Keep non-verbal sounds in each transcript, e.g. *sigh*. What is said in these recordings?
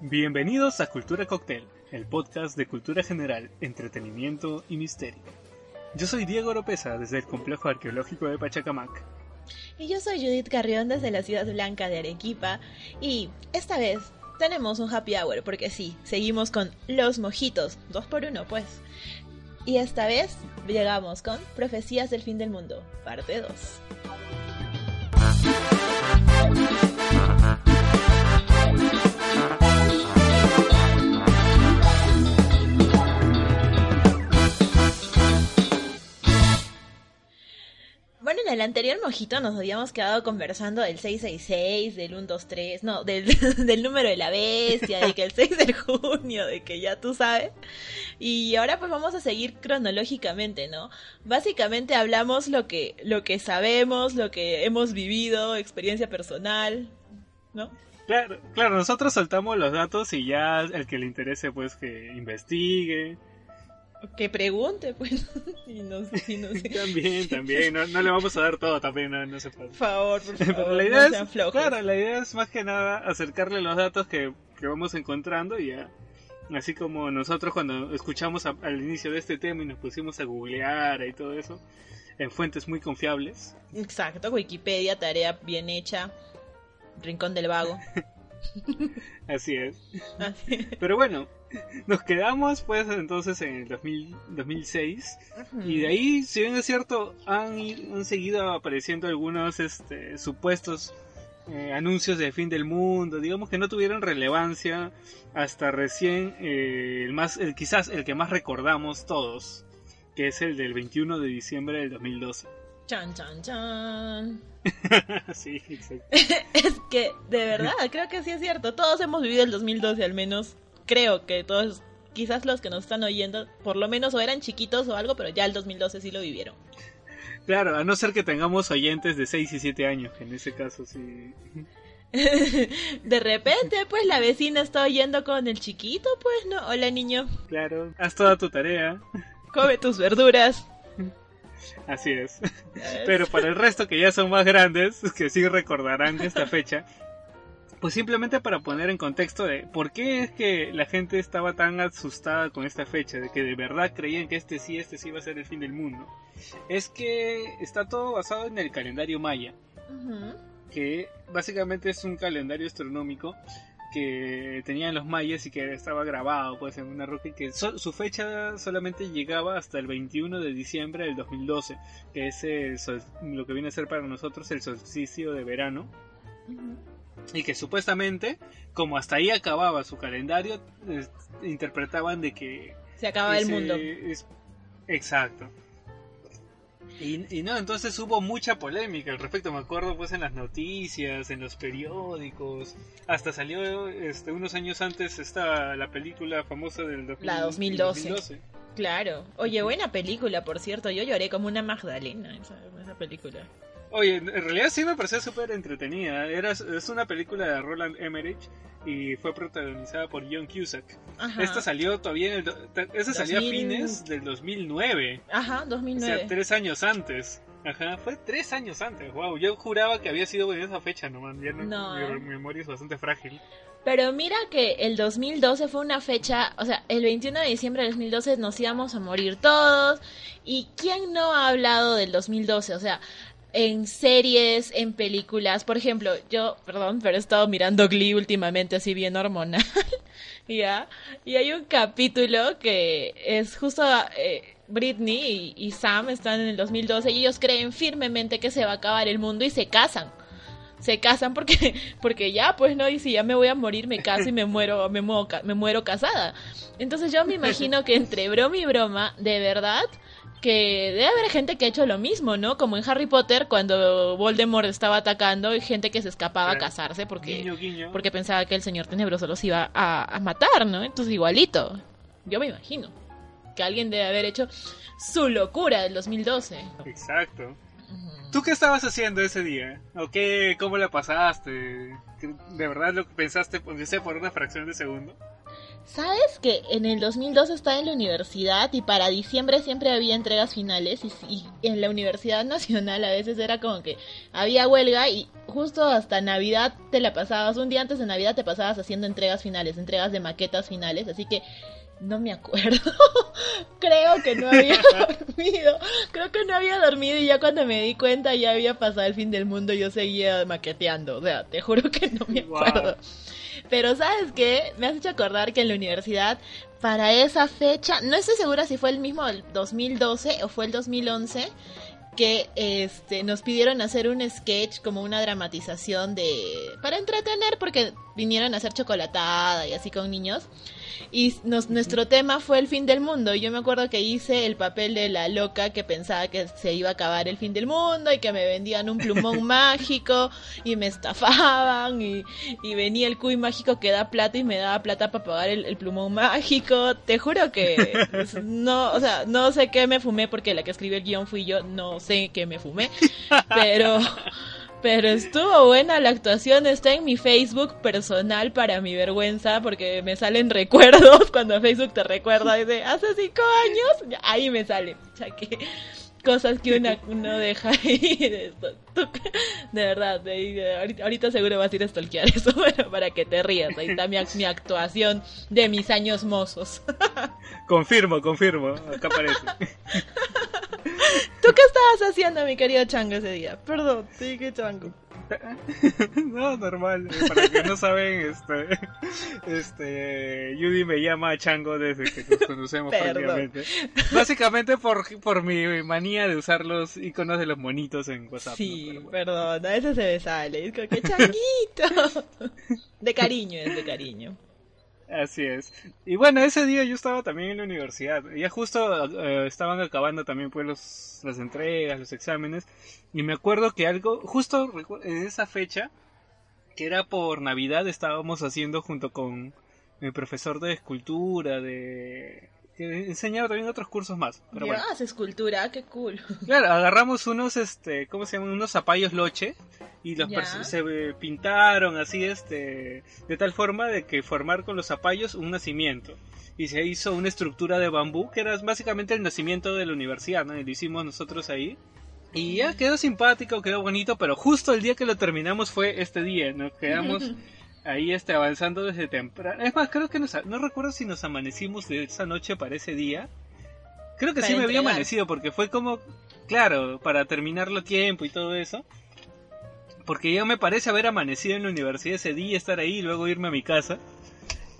Bienvenidos a Cultura Cocktail, el podcast de cultura general, entretenimiento y misterio. Yo soy Diego Oropesa desde el Complejo Arqueológico de Pachacamac. Y yo soy Judith Carrión desde la Ciudad Blanca de Arequipa y esta vez tenemos un happy hour porque sí, seguimos con los mojitos, dos por uno pues. Y esta vez llegamos con Profecías del Fin del Mundo, parte 2. Uh-huh. Bueno, en el anterior mojito nos habíamos quedado conversando del 666, del 123, no, del, *laughs* del número de la bestia, de que el 6 de junio, de que ya tú sabes. Y ahora pues vamos a seguir cronológicamente, ¿no? Básicamente hablamos lo que, lo que sabemos, lo que hemos vivido, experiencia personal, ¿no? Claro, claro, nosotros soltamos los datos y ya el que le interese pues que investigue. Que pregunte, pues. *laughs* y no, si no sé. también, también, no, no, le vamos a dar todo, también, no, no se puede. Por favor, por *laughs* favor. Pero la idea no es, claro, la idea es más que nada acercarle los datos que, que vamos encontrando y ya. Así como nosotros cuando escuchamos a, al inicio de este tema y nos pusimos a googlear y todo eso, en fuentes muy confiables. Exacto, Wikipedia, tarea bien hecha, Rincón del Vago. *laughs* Así es. Así es. Pero bueno, *laughs* nos quedamos pues entonces en el 2000, 2006 y de ahí, si bien es cierto, han, han seguido apareciendo algunos este, supuestos eh, anuncios de fin del mundo, digamos que no tuvieron relevancia hasta recién eh, el más, el, quizás el que más recordamos todos, que es el del 21 de diciembre del 2012. Chan, chan, chan. *laughs* sí, exacto. *laughs* es que, de verdad, creo que sí es cierto. Todos hemos vivido el 2012 al menos. Creo que todos, quizás los que nos están oyendo, por lo menos o eran chiquitos o algo, pero ya el 2012 sí lo vivieron. Claro, a no ser que tengamos oyentes de 6 y 7 años, que en ese caso sí. *laughs* de repente, pues la vecina está oyendo con el chiquito, pues no. Hola niño. Claro, haz toda tu tarea. Come tus verduras. Así es. Pero para el resto que ya son más grandes, que sí recordarán esta fecha, pues simplemente para poner en contexto de por qué es que la gente estaba tan asustada con esta fecha, de que de verdad creían que este sí, este sí iba a ser el fin del mundo. Es que está todo basado en el calendario maya, Uh -huh. que básicamente es un calendario astronómico que tenían los mayas y que estaba grabado pues en una roca y que so su fecha solamente llegaba hasta el 21 de diciembre del 2012 que es el lo que viene a ser para nosotros el solsticio de verano Uh -huh. Y que supuestamente como hasta ahí acababa su calendario interpretaban de que se acaba el mundo. es... exacto. Y, y, no, entonces hubo mucha polémica al respecto, me acuerdo pues en las noticias, en los periódicos, hasta salió este, unos años antes esta la película famosa del 2000, la 2012. 2012. Claro, oye, buena película, por cierto, yo lloré como una Magdalena esa, esa película. Oye, en realidad sí me pareció súper entretenida. Era, es una película de Roland Emmerich y fue protagonizada por John Cusack. Ajá. Esta salió todavía en el, esta salió 2000... a fines del 2009. Ajá, 2009. O sea, tres años antes. Ajá, fue tres años antes. Wow, yo juraba que había sido en esa fecha nomás. Ya no, no. Mi, mi memoria es bastante frágil. Pero mira que el 2012 fue una fecha, o sea, el 21 de diciembre del 2012 nos íbamos a morir todos. ¿Y quién no ha hablado del 2012? O sea, en series, en películas. Por ejemplo, yo, perdón, pero he estado mirando Glee últimamente así bien hormonal. *laughs* ¿Ya? Y hay un capítulo que es justo eh, Britney y, Sam están en el 2012 y ellos creen firmemente que se va a acabar el mundo y se casan. Se casan porque, *laughs* porque ya, pues no, y si ya me voy a morir, me caso y me muero, me muero, me muero casada. Entonces yo me imagino que entre broma y broma, de verdad, que debe haber gente que ha hecho lo mismo, ¿no? Como en Harry Potter, cuando Voldemort estaba atacando, y gente que se escapaba a casarse porque, porque pensaba que el señor tenebroso los iba a, matar, ¿no? Entonces igualito, yo me imagino que alguien debe haber hecho su locura del 2012. Exacto. ¿Tú qué estabas haciendo ese día? ¿O qué, cómo la pasaste? ¿De verdad lo que pensaste, aunque sea por una fracción de segundo? ¿Sabes que en el 2002 estaba en la universidad y para diciembre siempre había entregas finales y, en la Universidad Nacional a veces era como que había huelga y justo hasta Navidad te la pasabas, un día antes de Navidad te pasabas haciendo entregas finales, entregas de maquetas finales, así que no me acuerdo. *laughs* Creo que no había *laughs* dormido. Creo que no había dormido y ya cuando me di cuenta ya había pasado el fin del mundo yo seguía maqueteando. O sea, te juro que no me acuerdo. Pero sabes qué, me has hecho acordar que en la universidad, para esa fecha, no estoy segura si fue el mismo el 2012 o fue el 2011, que este nos pidieron hacer un sketch como una dramatización de para entretener porque vinieron a hacer chocolatada y así con niños y nos, nuestro tema fue el fin del mundo. Yo me acuerdo que hice el papel de la loca que pensaba que se iba a acabar el fin del mundo y que me vendían un plumón *laughs* mágico y me estafaban y, venía el cuy mágico que da plata y me daba plata para pagar el, el plumón mágico. Te juro que no, o sea, no sé qué me fumé porque la que escribió el guion fui yo, no sé qué me fumé, pero... *laughs* Pero estuvo buena la actuación, está en mi Facebook personal para mi vergüenza, porque me salen recuerdos *laughs* cuando Facebook te recuerda de hace cinco años, ahí me sale. O sea que cosas que una, uno deja *laughs* ahí de, verdad, de, ahorita, seguro vas a ir a stalkear *laughs* eso para que te rías. Ahí está mi, mi actuación de mis años mozos. *laughs* confirmo, confirmo, acá aparece. ¿Tú qué estabas haciendo, mi querido Chango, ese día? Perdón, te dije Chango. *laughs* no, normal. Para que no saben, este, *laughs* este, Judy me llama Chango desde que nos conocemos *laughs* prácticamente. Básicamente por, por mi manía de usar los iconos de los monitos en WhatsApp. Sí, perdón, a veces se me sale. Es como que changuito. De cariño, es de cariño. Así es. Y bueno, ese día yo estaba también en la universidad. Ya justo eh, estaban acabando también pues los, las entregas, los exámenes. Y me acuerdo que algo, justo en esa fecha, que era por Navidad, estábamos haciendo junto con mi profesor de escultura, de que enseñaba también otros cursos más. Pero bueno. escultura, qué cool. *laughs* Claro, agarramos unos, este, ¿cómo se llaman? Unos zapallos loche y los se pintaron así, este, de tal forma de que formar con los zapallos un nacimiento. Y se hizo una estructura de bambú que era básicamente el nacimiento de la universidad, ¿no? Y lo hicimos nosotros ahí. Y ya quedó simpático, quedó bonito, pero justo el día que lo terminamos fue este día, nos quedamos *laughs* ahí este, avanzando desde temprano. Es más, creo que nos, no recuerdo si nos amanecimos de esa noche para ese día. Creo que sí me había amanecido porque fue como, claro, para terminarlo a tiempo y todo eso. Porque ya me parece haber amanecido en la universidad ese día, estar ahí y luego irme a mi casa.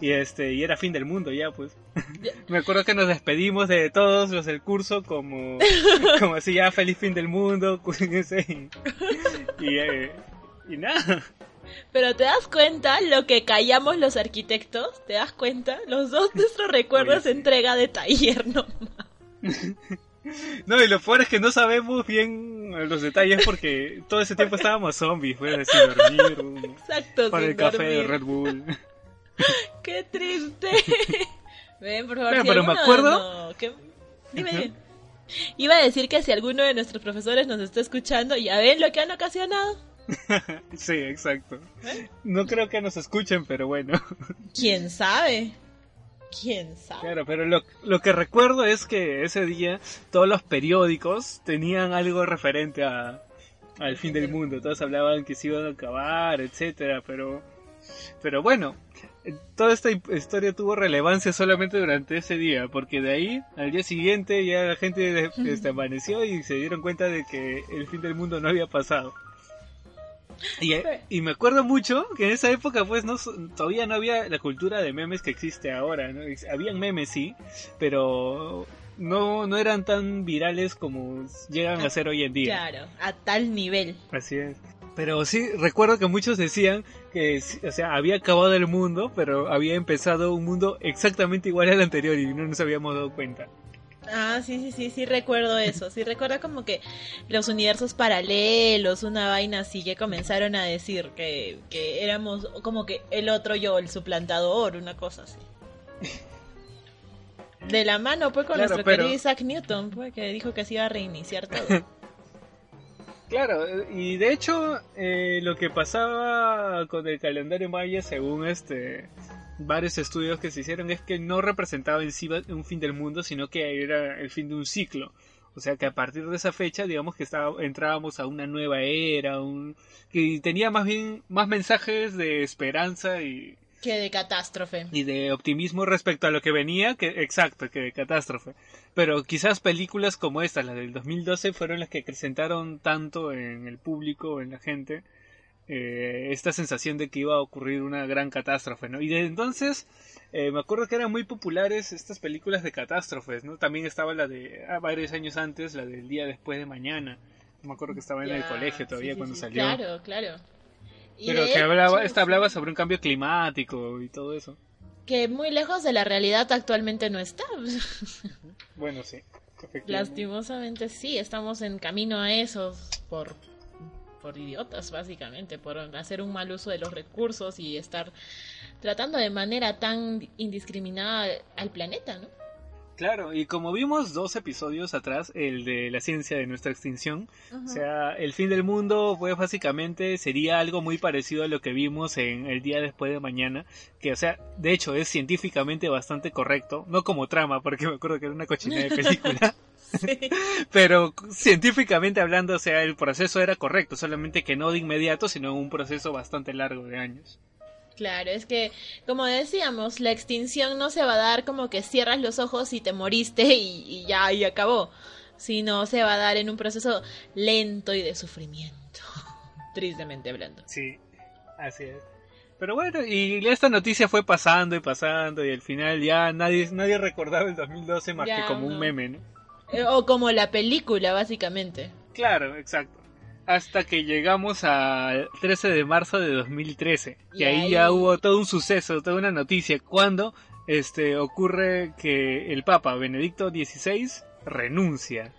Y este, y era fin del mundo ya, pues. *laughs* me acuerdo que nos despedimos de todos los del curso como, *laughs* como así ya feliz fin del mundo, *laughs* cuídense. Y, eh, y nada. Pero te das cuenta lo que callamos los arquitectos, ¿te das cuenta? Los dos nuestros *laughs* recuerdos entrega de taller *laughs* nomás. *laughs* No, y lo peor es que no sabemos bien los detalles porque todo ese tiempo estábamos zombies, fue decir dormir. Exacto, Para el café de Red Bull. Qué triste. Ven, por favor. Pero, me acuerdo. Dime. Iba a decir que si alguno de nuestros profesores nos está escuchando, ya ven lo que han ocasionado. *laughs* sí, exacto. No creo que nos escuchen, pero bueno. ¿Quién sabe? ¿Quién sabe? Claro, pero lo, lo que recuerdo es que ese día todos los periódicos tenían algo referente a, al fin del mundo. Todos hablaban que se iban a acabar, etcétera, pero pero bueno, toda esta historia tuvo relevancia solamente durante ese día, porque de ahí al día siguiente ya la gente amaneció y se dieron cuenta de que el fin del mundo no había pasado. Y, me acuerdo mucho que en esa época pues no todavía no había la cultura de memes que existe ahora, ¿no? Habían memes sí, pero no, no eran tan virales como llegan a ser hoy en día. Claro, a tal nivel. Así es. Pero sí, recuerdo que muchos decían que, o sea, había acabado el mundo, pero había empezado un mundo exactamente igual al anterior y no nos habíamos dado cuenta. Ah, sí, sí, sí, sí recuerdo eso. Sí recuerdo como que los universos paralelos, una vaina así, que comenzaron a decir que, que éramos como que el otro yo, el suplantador, una cosa así. De la mano, pues, con nuestro querido Isaac Newton, pues, que dijo que se iba a reiniciar todo. *laughs* Claro, y de hecho, eh, lo que pasaba con el calendario maya, según este varios estudios que se hicieron, es que no representaba en sí un fin del mundo, sino que era el fin de un ciclo. O sea que a partir de esa fecha, digamos que estaba, entrábamos a una nueva era, un, que tenía más bien más mensajes de esperanza y, que de catástrofe. Y de optimismo respecto a lo que venía, que exacto, que de catástrofe. Pero quizás películas como esta, la del 2012, fueron las que acrecentaron tanto en el público, en la gente, eh, esta sensación de que iba a ocurrir una gran catástrofe, ¿no? Y de entonces, eh, me acuerdo que eran muy populares estas películas de catástrofes, ¿no? También estaba la de, ah, varios años antes, la del día después de mañana. Me acuerdo que estaba en el colegio todavía cuando salió. Claro, claro. Pero que hablaba, esta hablaba sobre un cambio climático y todo eso. Que muy lejos de la realidad actualmente no está. bueno, sí. Lastimosamente sí, estamos en camino a eso por, por idiotas, básicamente, por hacer un mal uso de los recursos y estar tratando de manera tan indiscriminada al planeta, ¿no? Claro, y como vimos dos episodios atrás, el de la ciencia de nuestra extinción, o sea, el fin del mundo, pues básicamente sería algo muy parecido a lo que vimos en el día después de mañana, que o sea, de hecho es científicamente bastante correcto, no como trama, porque me acuerdo que era una cochina de película. *laughs* *laughs* Pero científicamente hablando, o sea, el proceso era correcto, solamente que no de inmediato, sino un proceso bastante largo de años. Claro, es que, como decíamos, la extinción no se va a dar como que cierras los ojos y te moriste y, ya, y acabó, sino se va a dar en un proceso lento y de sufrimiento, *laughs* tristemente hablando. Sí, así es. Pero bueno, y esta noticia fue pasando y pasando y al final ya nadie, nadie recordaba el 2012 más que como un meme, ¿no? Eh, o como la película, básicamente. Claro, exacto hasta que llegamos al 13 de marzo de 2013. Y, ahí, ya hubo todo un suceso, toda una noticia, cuando este, ocurre que el Papa Benedicto XVI renuncia.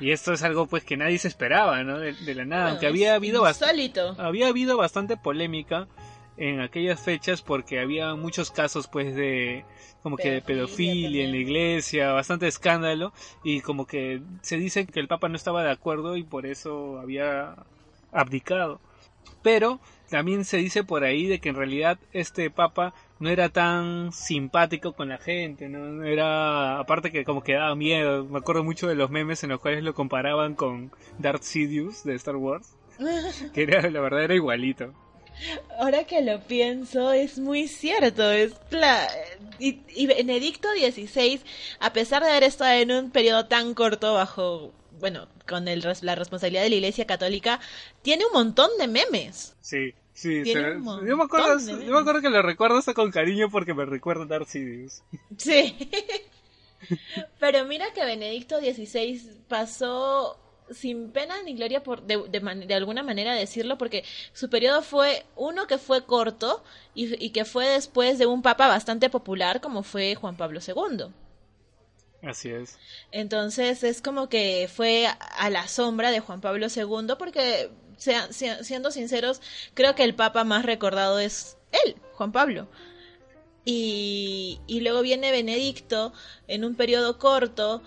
Y esto es algo pues que nadie se esperaba, ¿no? De, la nada, aunque había habido, bastante había habido bastante polémica en aquellas fechas porque había muchos casos pues de como que de pedofilia en la iglesia, bastante escándalo y como que se dice que el Papa no estaba de acuerdo y por eso había abdicado. Pero también se dice por ahí de que en realidad este Papa no era tan simpático con la gente, no era aparte que como que daba miedo. Me acuerdo mucho de los memes en los cuales lo comparaban con Darth Sidious de Star Wars, *laughs* que era la verdad era igualito. Ahora que lo pienso, es muy cierto. Es la... y, Benedicto XVI, a pesar de haber estado en un periodo tan corto bajo, bueno, con el, la responsabilidad de la Iglesia Católica, tiene un montón de memes. Sí, sí. yo, me acuerdo, yo me acuerdo que lo recuerdo hasta con cariño porque me recuerda a Darth Sí. *laughs* Pero mira que Benedicto XVI pasó sin pena ni gloria por de, de, alguna manera decirlo porque su periodo fue uno que fue corto y, y, que fue después de un papa bastante popular como fue Juan Pablo II. Así es. Entonces es como que fue a la sombra de Juan Pablo II porque sea, siendo sinceros creo que el papa más recordado es él, Juan Pablo. Y, y luego viene Benedicto en un periodo corto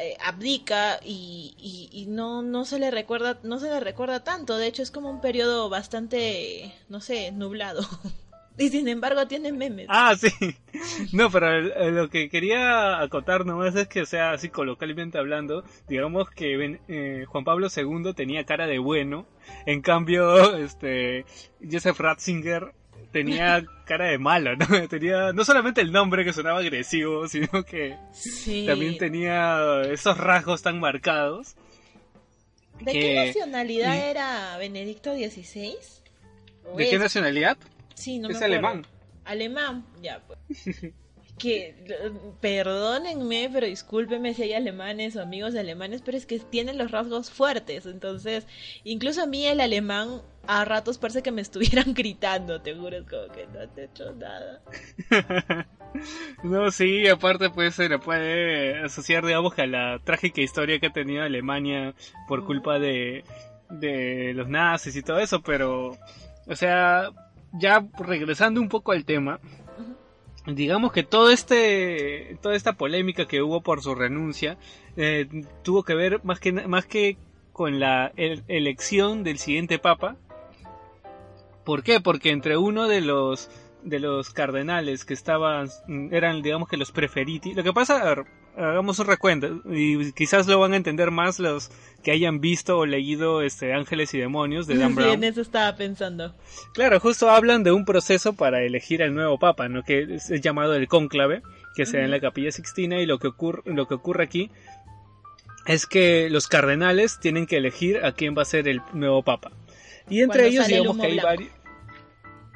eh, abdica y, no, no se le recuerda, no se le recuerda tanto, de hecho es como un periodo bastante, no sé, nublado. *laughs* y sin embargo tiene memes. Ah, sí. *laughs* No, pero lo que quería acotar nomás es que, sea, así colocalmente hablando, digamos que eh, Juan Pablo II tenía cara de bueno, en cambio, *laughs* este, Joseph Ratzinger tenía cara de malo, ¿no? *laughs* Tenía no solamente el nombre que sonaba agresivo, sino que también tenía esos rasgos tan marcados. ¿De qué nacionalidad era Benedicto XVI? ¿De qué nacionalidad? Sí, no es alemán. Alemán, ya pues. *laughs* que perdónenme, pero discúlpenme si hay alemanes o amigos alemanes, pero es que tienen los rasgos fuertes, entonces incluso a mí el alemán a ratos parece que me estuvieran *laughs* gritando, te juro, es como que no te he hecho nada. *laughs* no, sí, aparte pues se le puede asociar, digamos, a la trágica historia que ha tenido Alemania por culpa de, de los nazis y todo eso, pero, o sea, ya regresando un poco al tema, digamos que todo este toda esta polémica que hubo por su renuncia eh, tuvo que ver más que más que con la elección del siguiente papa ¿Por qué? Porque entre uno de los de los cardenales que estaban eran digamos que los preferiti. Lo que pasa, hagamos un recuento y quizás lo van a entender más los que hayan visto o leído este Ángeles y demonios de Dan Brown. Sí, en eso estaba pensando. Claro, justo hablan de un proceso para elegir al nuevo papa, ¿no? Que es llamado el cónclave, que se da en la Capilla Sixtina y lo que ocurre lo que ocurre aquí es que los cardenales tienen que elegir a quién va a ser el nuevo papa. Y entre ellos, digamos que hay varios.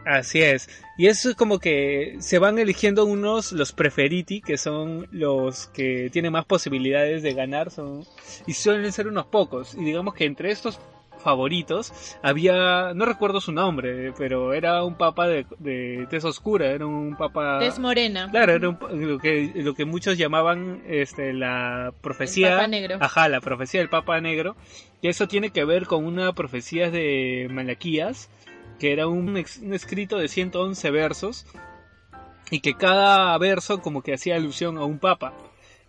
Así es. Y eso es como que se van eligiendo unos, los preferiti, que son los que tienen más posibilidades de ganar, son, y suelen ser unos pocos. Y digamos que entre estos favoritos había, no recuerdo su nombre, pero era un papa de, de tez oscura, era un papa... Tez morena. Claro, era lo, que, lo que muchos llamaban este, la profecía... papa negro. Ajá, la profecía del papa negro. Y eso tiene que ver con una profecía de Malaquías, que era un, escrito de 111 versos, y que cada verso como que hacía alusión a un papa.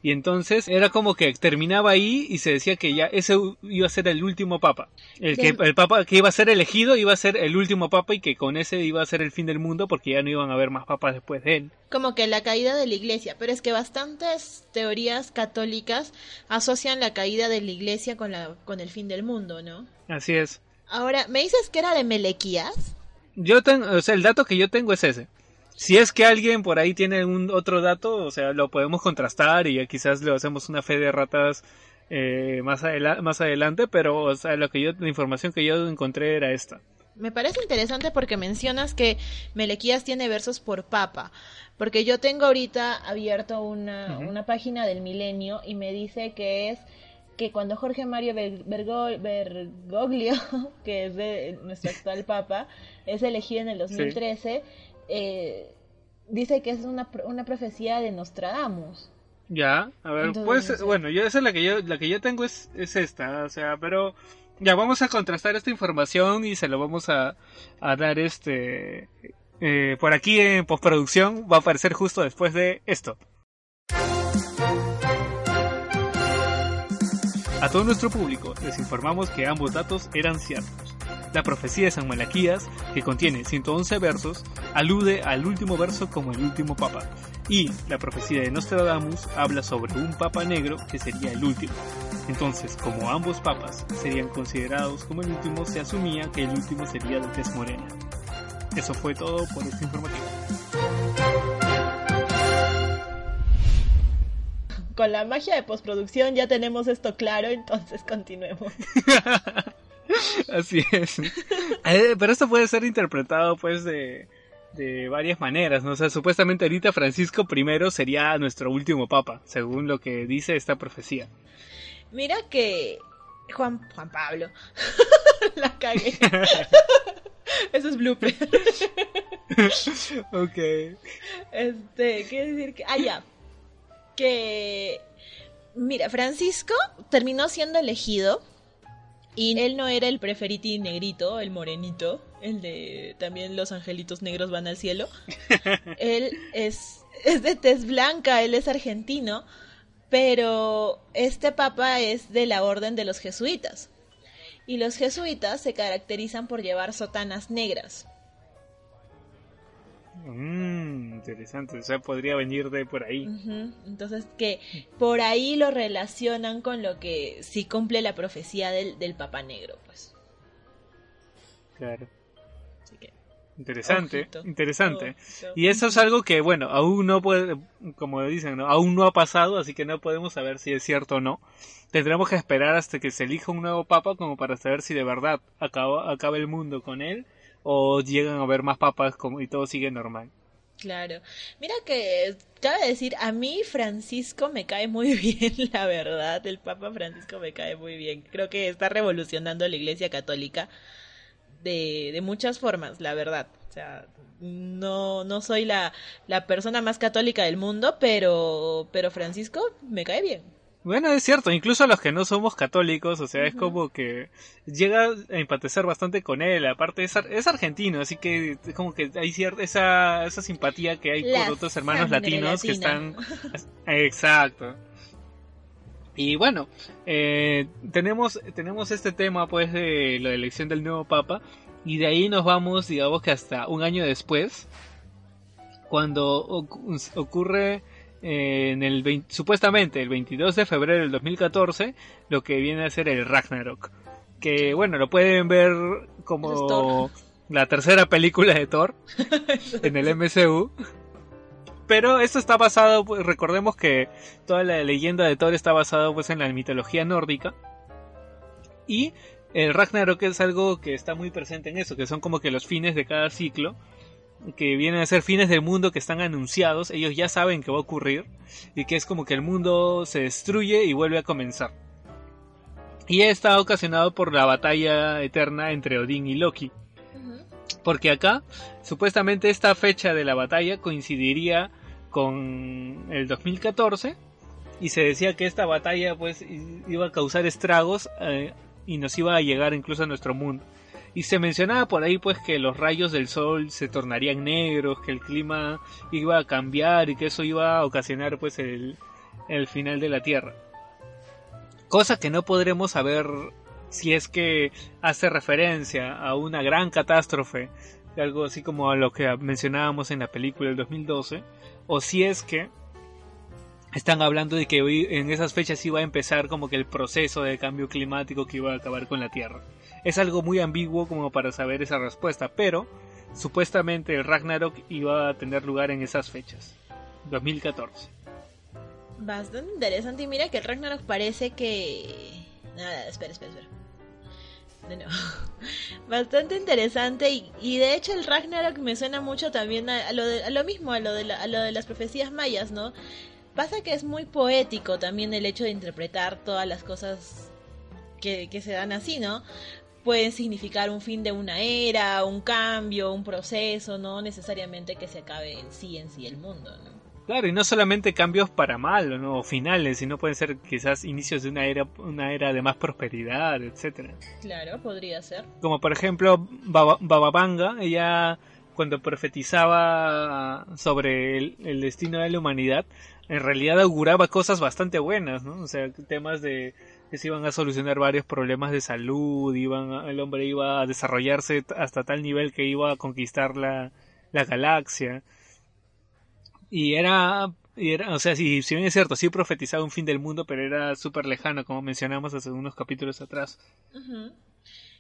Y entonces era como que terminaba ahí y se decía que ya ese iba a ser el último papa. El, que, el papa que iba a ser elegido iba a ser el último papa y que con ese iba a ser el fin del mundo porque ya no iban a haber más papas después de él. Como que la caída de la iglesia, pero es que bastantes teorías católicas asocian la caída de la iglesia con, la, con el fin del mundo, ¿no? Así es. Ahora, ¿me dices que era de Melequías? Yo tengo, o sea, el dato que yo tengo es ese. Si es que alguien por ahí tiene un otro dato, o sea, lo podemos contrastar y ya quizás le hacemos una fe de ratas eh, más, más adelante, pero o sea, lo que yo, la información que yo encontré era esta. Me parece interesante porque mencionas que Melequías tiene versos por papa, porque yo tengo ahorita abierto una, una página del milenio y me dice que es que cuando Jorge Mario Bergoglio, *laughs* que es de nuestro actual papa, es elegido en el 2013, eh, dice que es una, una profecía de Nostradamus. Ya, a ver, pues, bueno, yo esa es la que yo, la que yo tengo es, es esta, o sea, pero ya vamos a contrastar esta información y se lo vamos a, a dar este, eh, por aquí en postproducción, va a aparecer justo después de esto. A todo nuestro público les informamos que ambos datos eran ciertos. La profecía de San Malaquías, que contiene 111 versos, alude al último verso como el último papa, y la profecía de Nostradamus habla sobre un papa negro que sería el último. Entonces, como ambos papas serían considerados como el último, se asumía que el último sería tez morena. Eso fue todo por esta información. Con la magia de postproducción ya tenemos esto claro, entonces continuemos. *laughs* Así es. Eh, pero esto puede ser interpretado pues de, de varias maneras, ¿no? O sea, supuestamente ahorita Francisco I sería nuestro último papa, según lo que dice esta profecía. Mira que Juan, Juan Pablo. *laughs* La cagué. *laughs* Eso es blooper. ok. Este, quiere decir que. Ah, ya que, mira, Francisco terminó siendo elegido y él no era el preferiti negrito, el morenito, el de también los angelitos negros van al cielo. *laughs* él es, es de tez blanca, él es argentino, pero este papa es de la orden de los jesuitas. Y los jesuitas se caracterizan por llevar sotanas negras. Mmm, interesante, o sea, podría venir de por ahí. Entonces, que por ahí lo relacionan con lo que sí cumple la profecía del, del Papa Negro, pues. Claro. interesante, interesante. Y eso es algo que, bueno, aún no puede, como dicen, ¿no? aún no ha pasado, así que no podemos saber si es cierto o no. Tendremos que esperar hasta que se elija un nuevo papa como para saber si de verdad acaba, acaba el mundo con él o llegan a ver más papas como, y todo sigue normal. Claro. Mira que, cabe decir, a mí Francisco me cae muy *laughs* bien, la verdad. El Papa Francisco me cae muy bien. Creo que está revolucionando la Iglesia Católica. de, de muchas formas, la verdad. O sea, no, no soy la, la persona más católica del mundo, pero, pero Francisco me cae bien. Bueno, es cierto, incluso a los que no somos católicos, o sea, es como que llega a empatizar bastante con él, aparte es, es argentino, así que es como que hay cierta esa, esa simpatía que hay con otros hermanos latinos que están... Exacto. Y bueno, eh, tenemos, tenemos este tema pues de la elección del nuevo papa y de ahí nos vamos, digamos que hasta un año después, cuando ocurre en el supuestamente el 22 de febrero del 2014 lo que viene a ser el Ragnarok. Que bueno lo pueden ver como *laughs* la tercera película de Thor *laughs* en el MCU pero esto está basado pues, recordemos que toda la leyenda de Thor está basada pues en la mitología nórdica. Y el Ragnarok es algo que está muy presente en eso que son como que los fines de cada ciclo que vienen a ser fines del mundo que están anunciados, ellos ya saben que va a ocurrir y que es como que el mundo se destruye y vuelve a comenzar. Y está ocasionado por la batalla eterna entre Odín y Loki. Porque acá, supuestamente esta fecha de la batalla coincidiría con el 2014 y se decía que esta batalla pues iba a causar estragos eh, y nos iba a llegar incluso a nuestro mundo. Y se mencionaba por ahí pues que los rayos del sol se tornarían negros, que el clima iba a cambiar y que eso iba a ocasionar pues el, el final de la Tierra. Cosa que no podremos saber si es que hace referencia a una gran catástrofe, algo así como a lo que mencionábamos en la película del 2012, o si es que están hablando de que hoy en esas fechas iba a empezar como que el proceso de cambio climático que iba a acabar con la Tierra. Es algo muy ambiguo como para saber esa respuesta, pero supuestamente el Ragnarok iba a tener lugar en esas fechas, 2014. Bastante interesante y mira que el Ragnarok parece que... Nada, espera, espera, espera. *laughs* Bastante interesante y, de hecho el Ragnarok me suena mucho también a, lo, a lo, mismo, a lo, de a lo de las profecías mayas, ¿no? Pasa que es muy poético también el hecho de interpretar todas las cosas que, que se dan así, ¿no? Pueden significar un fin de una era, un cambio, un proceso, no necesariamente que se acabe en sí en sí el mundo, ¿no? Claro, y no solamente cambios para mal ¿no? o finales, sino pueden ser quizás inicios de una era, una era de más prosperidad, etcétera. Claro, podría ser. Como por ejemplo Bababanga, ella cuando profetizaba sobre el, el, destino de la humanidad, en realidad auguraba cosas bastante buenas, ¿no? O sea, temas de que se iban a solucionar varios problemas de salud, iban el hombre iba a desarrollarse hasta tal nivel que iba a conquistar la, la galaxia. Y era, y era, o sea, si, si bien es cierto, sí profetizaba un fin del mundo, pero era súper lejano, como mencionamos hace unos capítulos atrás.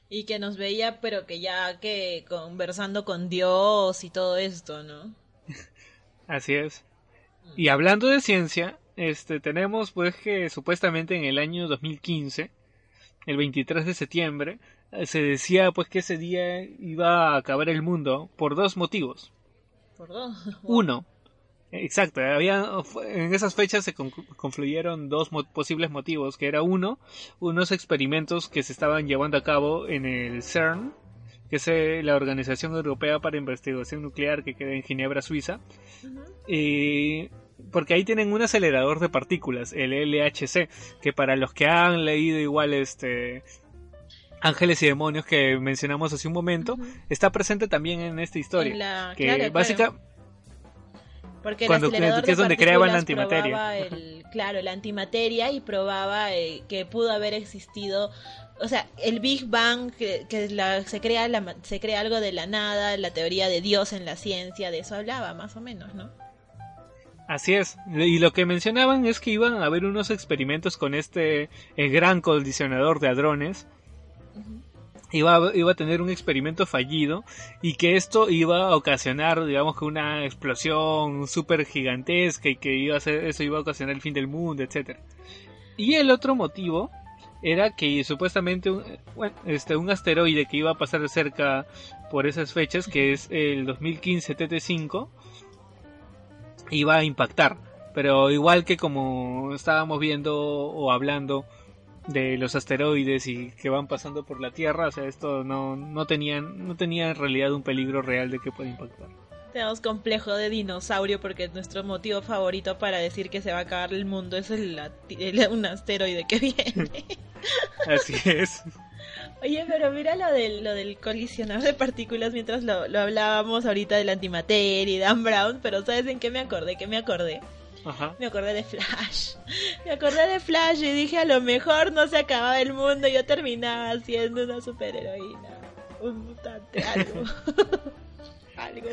Y que nos veía, pero que ya que conversando con Dios y todo esto, ¿no? *laughs* Así es. Y hablando de ciencia, este, tenemos pues que supuestamente en el año 2015, el 23 de septiembre, eh, se decía pues que ese día iba a acabar el mundo por dos motivos. ¿Por dos? *laughs* Uno, exacto, había, en esas fechas se confluyeron dos posibles motivos, que era uno, unos experimentos que se estaban llevando a cabo en el CERN, que es eh, la Organización Europea para Investigación Nuclear que queda en Ginebra, Suiza, y porque ahí tienen un acelerador de partículas, el LHC, que para los que han leído igual este Ángeles y Demonios que mencionamos hace un momento, está presente también en esta historia. que básicamente porque Cuando, el acelerador que es donde creaban la antimateria. El, claro, la antimateria y probaba eh, que pudo haber existido, o sea, el Big Bang, que, se, crea la, se crea algo de la nada, la teoría de Dios en la ciencia, de eso hablaba más o menos, ¿no? Así es, y lo que mencionaban es que iban a haber unos experimentos con este el gran condicionador de hadrones. Iba a, iba a tener un experimento fallido y que esto iba a ocasionar, digamos que una explosión súper gigantesca y que iba a ser, eso iba a ocasionar el fin del mundo, etcétera. Y el otro motivo era que supuestamente un, este, un asteroide que iba a pasar cerca por esas fechas, que es el 2015 TT5, iba a impactar. Pero igual que como estábamos viendo o hablando de los asteroides y que van pasando por la Tierra, o sea, esto no, no, tenían, no tenía en realidad un peligro real de que pueda impactar. Tenemos complejo de dinosaurio porque nuestro motivo favorito para decir que se va a acabar el mundo es el, un asteroide que viene. *laughs* Así es. Oye, pero mira lo del, lo del colisionar de partículas mientras lo, lo hablábamos ahorita de la antimateria y Dan Brown, pero ¿sabes en qué me acordé? ¿Qué me acordé? Me acordé de Flash. Me acordé de Flash y dije a lo mejor no se acababa el mundo y yo terminaba siendo una superheroína. Un mutante, *laughs* algo. *laughs* algo.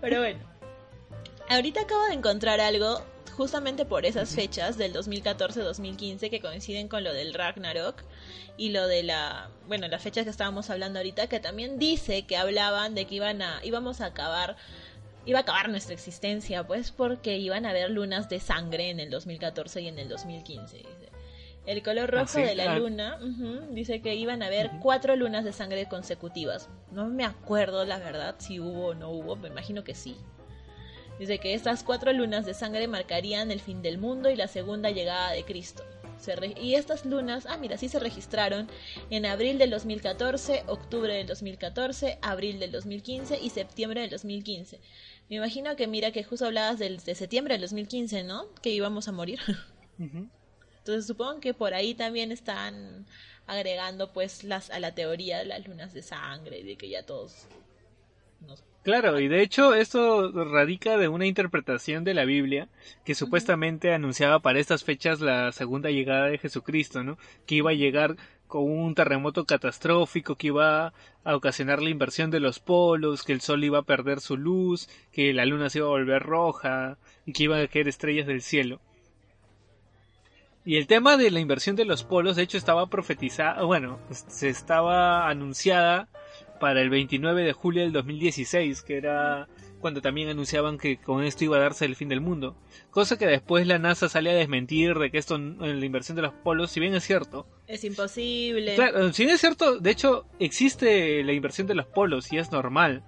Pero bueno. Ahorita acabo de encontrar algo justamente por esas fechas del 2014-2015 que coinciden con lo del Ragnarok y lo de la, bueno, las fechas que estábamos hablando ahorita que también dice que hablaban de que iban a íbamos a acabar iba a acabar nuestra existencia, pues porque iban a haber lunas de sangre en el 2014 y en el 2015. El color rojo de la ah. luna dice que iban a haber cuatro lunas de sangre consecutivas. No me acuerdo la verdad si hubo o no hubo, me imagino que sí. Dice que estas cuatro lunas de sangre marcarían el fin del mundo y la segunda llegada de Cristo. y estas lunas, ah, mira, sí se registraron en abril del 2014, octubre del 2014, abril del 2015 y septiembre del 2015. Me imagino que mira que justo hablabas del, de septiembre del 2015, ¿no? Que íbamos a morir. *laughs* Entonces supongo que por ahí también están agregando pues las a la teoría de las lunas de sangre, de que ya todos Claro, y de hecho esto radica de una interpretación de la Biblia que supuestamente anunciaba para estas fechas la segunda llegada de Jesucristo, ¿no? Que iba a llegar con un terremoto catastrófico que iba a ocasionar la inversión de los polos, que el sol iba a perder su luz, que la luna se iba a volver roja y que iban a caer estrellas del cielo. Y el tema de la inversión de los polos, de hecho, estaba profetizada, bueno, se estaba anunciada para el 29 de julio del 2016, que era cuando también anunciaban que con esto iba a darse el fin del mundo. Cosa que después la NASA sale a desmentir de que esto en la inversión de los polos, si bien es cierto. Es imposible. Claro, si bien es cierto, de hecho existe la inversión de los polos y es normal.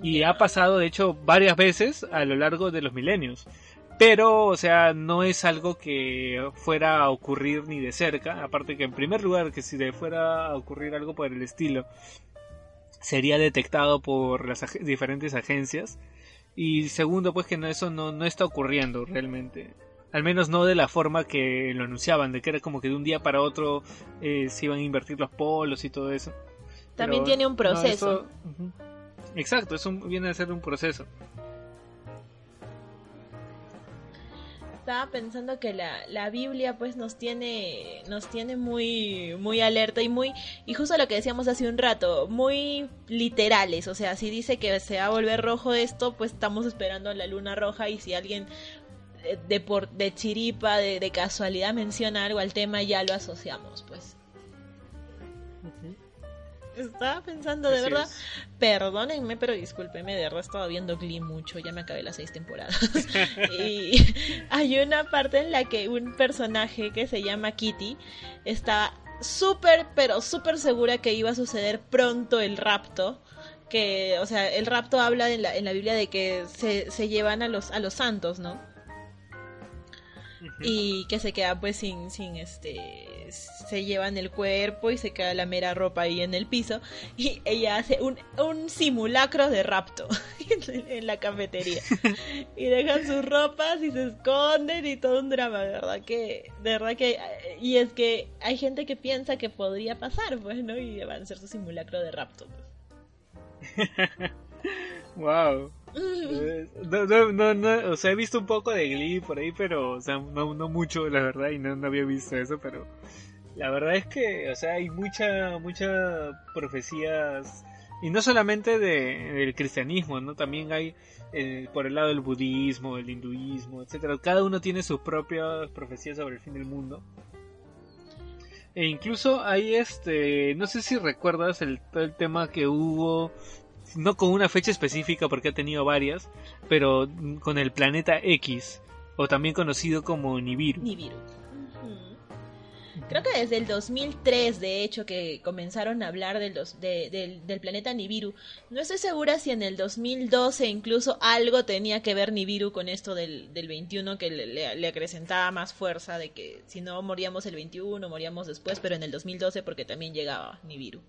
Y ha pasado, de hecho, varias veces a lo largo de los milenios. Pero, o sea, no es algo que fuera a ocurrir ni de cerca. Aparte que en primer lugar, que si de fuera a ocurrir algo por el estilo, sería detectado por las diferentes agencias. Y segundo, pues que no, eso no, no está ocurriendo realmente. Al menos no de la forma que lo anunciaban, de que era como que de un día para otro eh, se iban a invertir los polos y todo eso. También tiene un proceso. Exacto, eso viene a ser un proceso. Estaba pensando que la, la Biblia pues nos tiene nos tiene muy muy alerta y muy y justo lo que decíamos hace un rato muy literales. O sea si dice que se va a volver rojo esto pues estamos esperando la luna roja y si alguien eh, de por de chiripa de, de casualidad menciona algo al tema ya lo asociamos pues estaba pensando, de verdad, perdónenme, pero discúlpenme, de verdad estaba viendo Glee mucho, ya me acabé las seis temporadas. *laughs* y hay una parte en la que un personaje que se llama Kitty está súper, pero súper segura que iba a suceder pronto el rapto. Que, o sea, el rapto habla en la, en la Biblia de que se, se llevan a los, a los santos, ¿no? Y que se queda pues sin, sin este, se llevan el cuerpo y se queda la mera ropa ahí en el piso y ella hace un, un simulacro de rapto *laughs* en la cafetería *laughs* y dejan sus ropas y se esconden y todo un drama, de verdad que, de verdad que, y es que hay gente que piensa que podría pasar, pues, ¿no? Y van a hacer su simulacro de rapto. *laughs* wow. No, no, no, o sea, he visto un poco de Glee por ahí, pero, o sea, no, no mucho, la verdad, y no, había visto eso, pero la verdad es que, o sea, hay mucha, muchas profecías, y no solamente de, del cristianismo, ¿no? También hay eh, por el lado del budismo, el hinduismo, etcétera. Cada uno tiene sus propias profecías sobre el fin del mundo. E incluso hay este, no sé si recuerdas el, el tema que hubo no con una fecha específica porque ha tenido varias, pero con el planeta X, o también conocido como Nibiru. Nibiru. creo que desde el 2003, de hecho, que comenzaron a hablar del, del, planeta Nibiru. No estoy segura si en el 2012 incluso algo tenía que ver Nibiru con esto del, del 21, que le, acrecentaba más fuerza de que si no moríamos el 21, moríamos después, pero en el 2012 porque también llegaba Nibiru.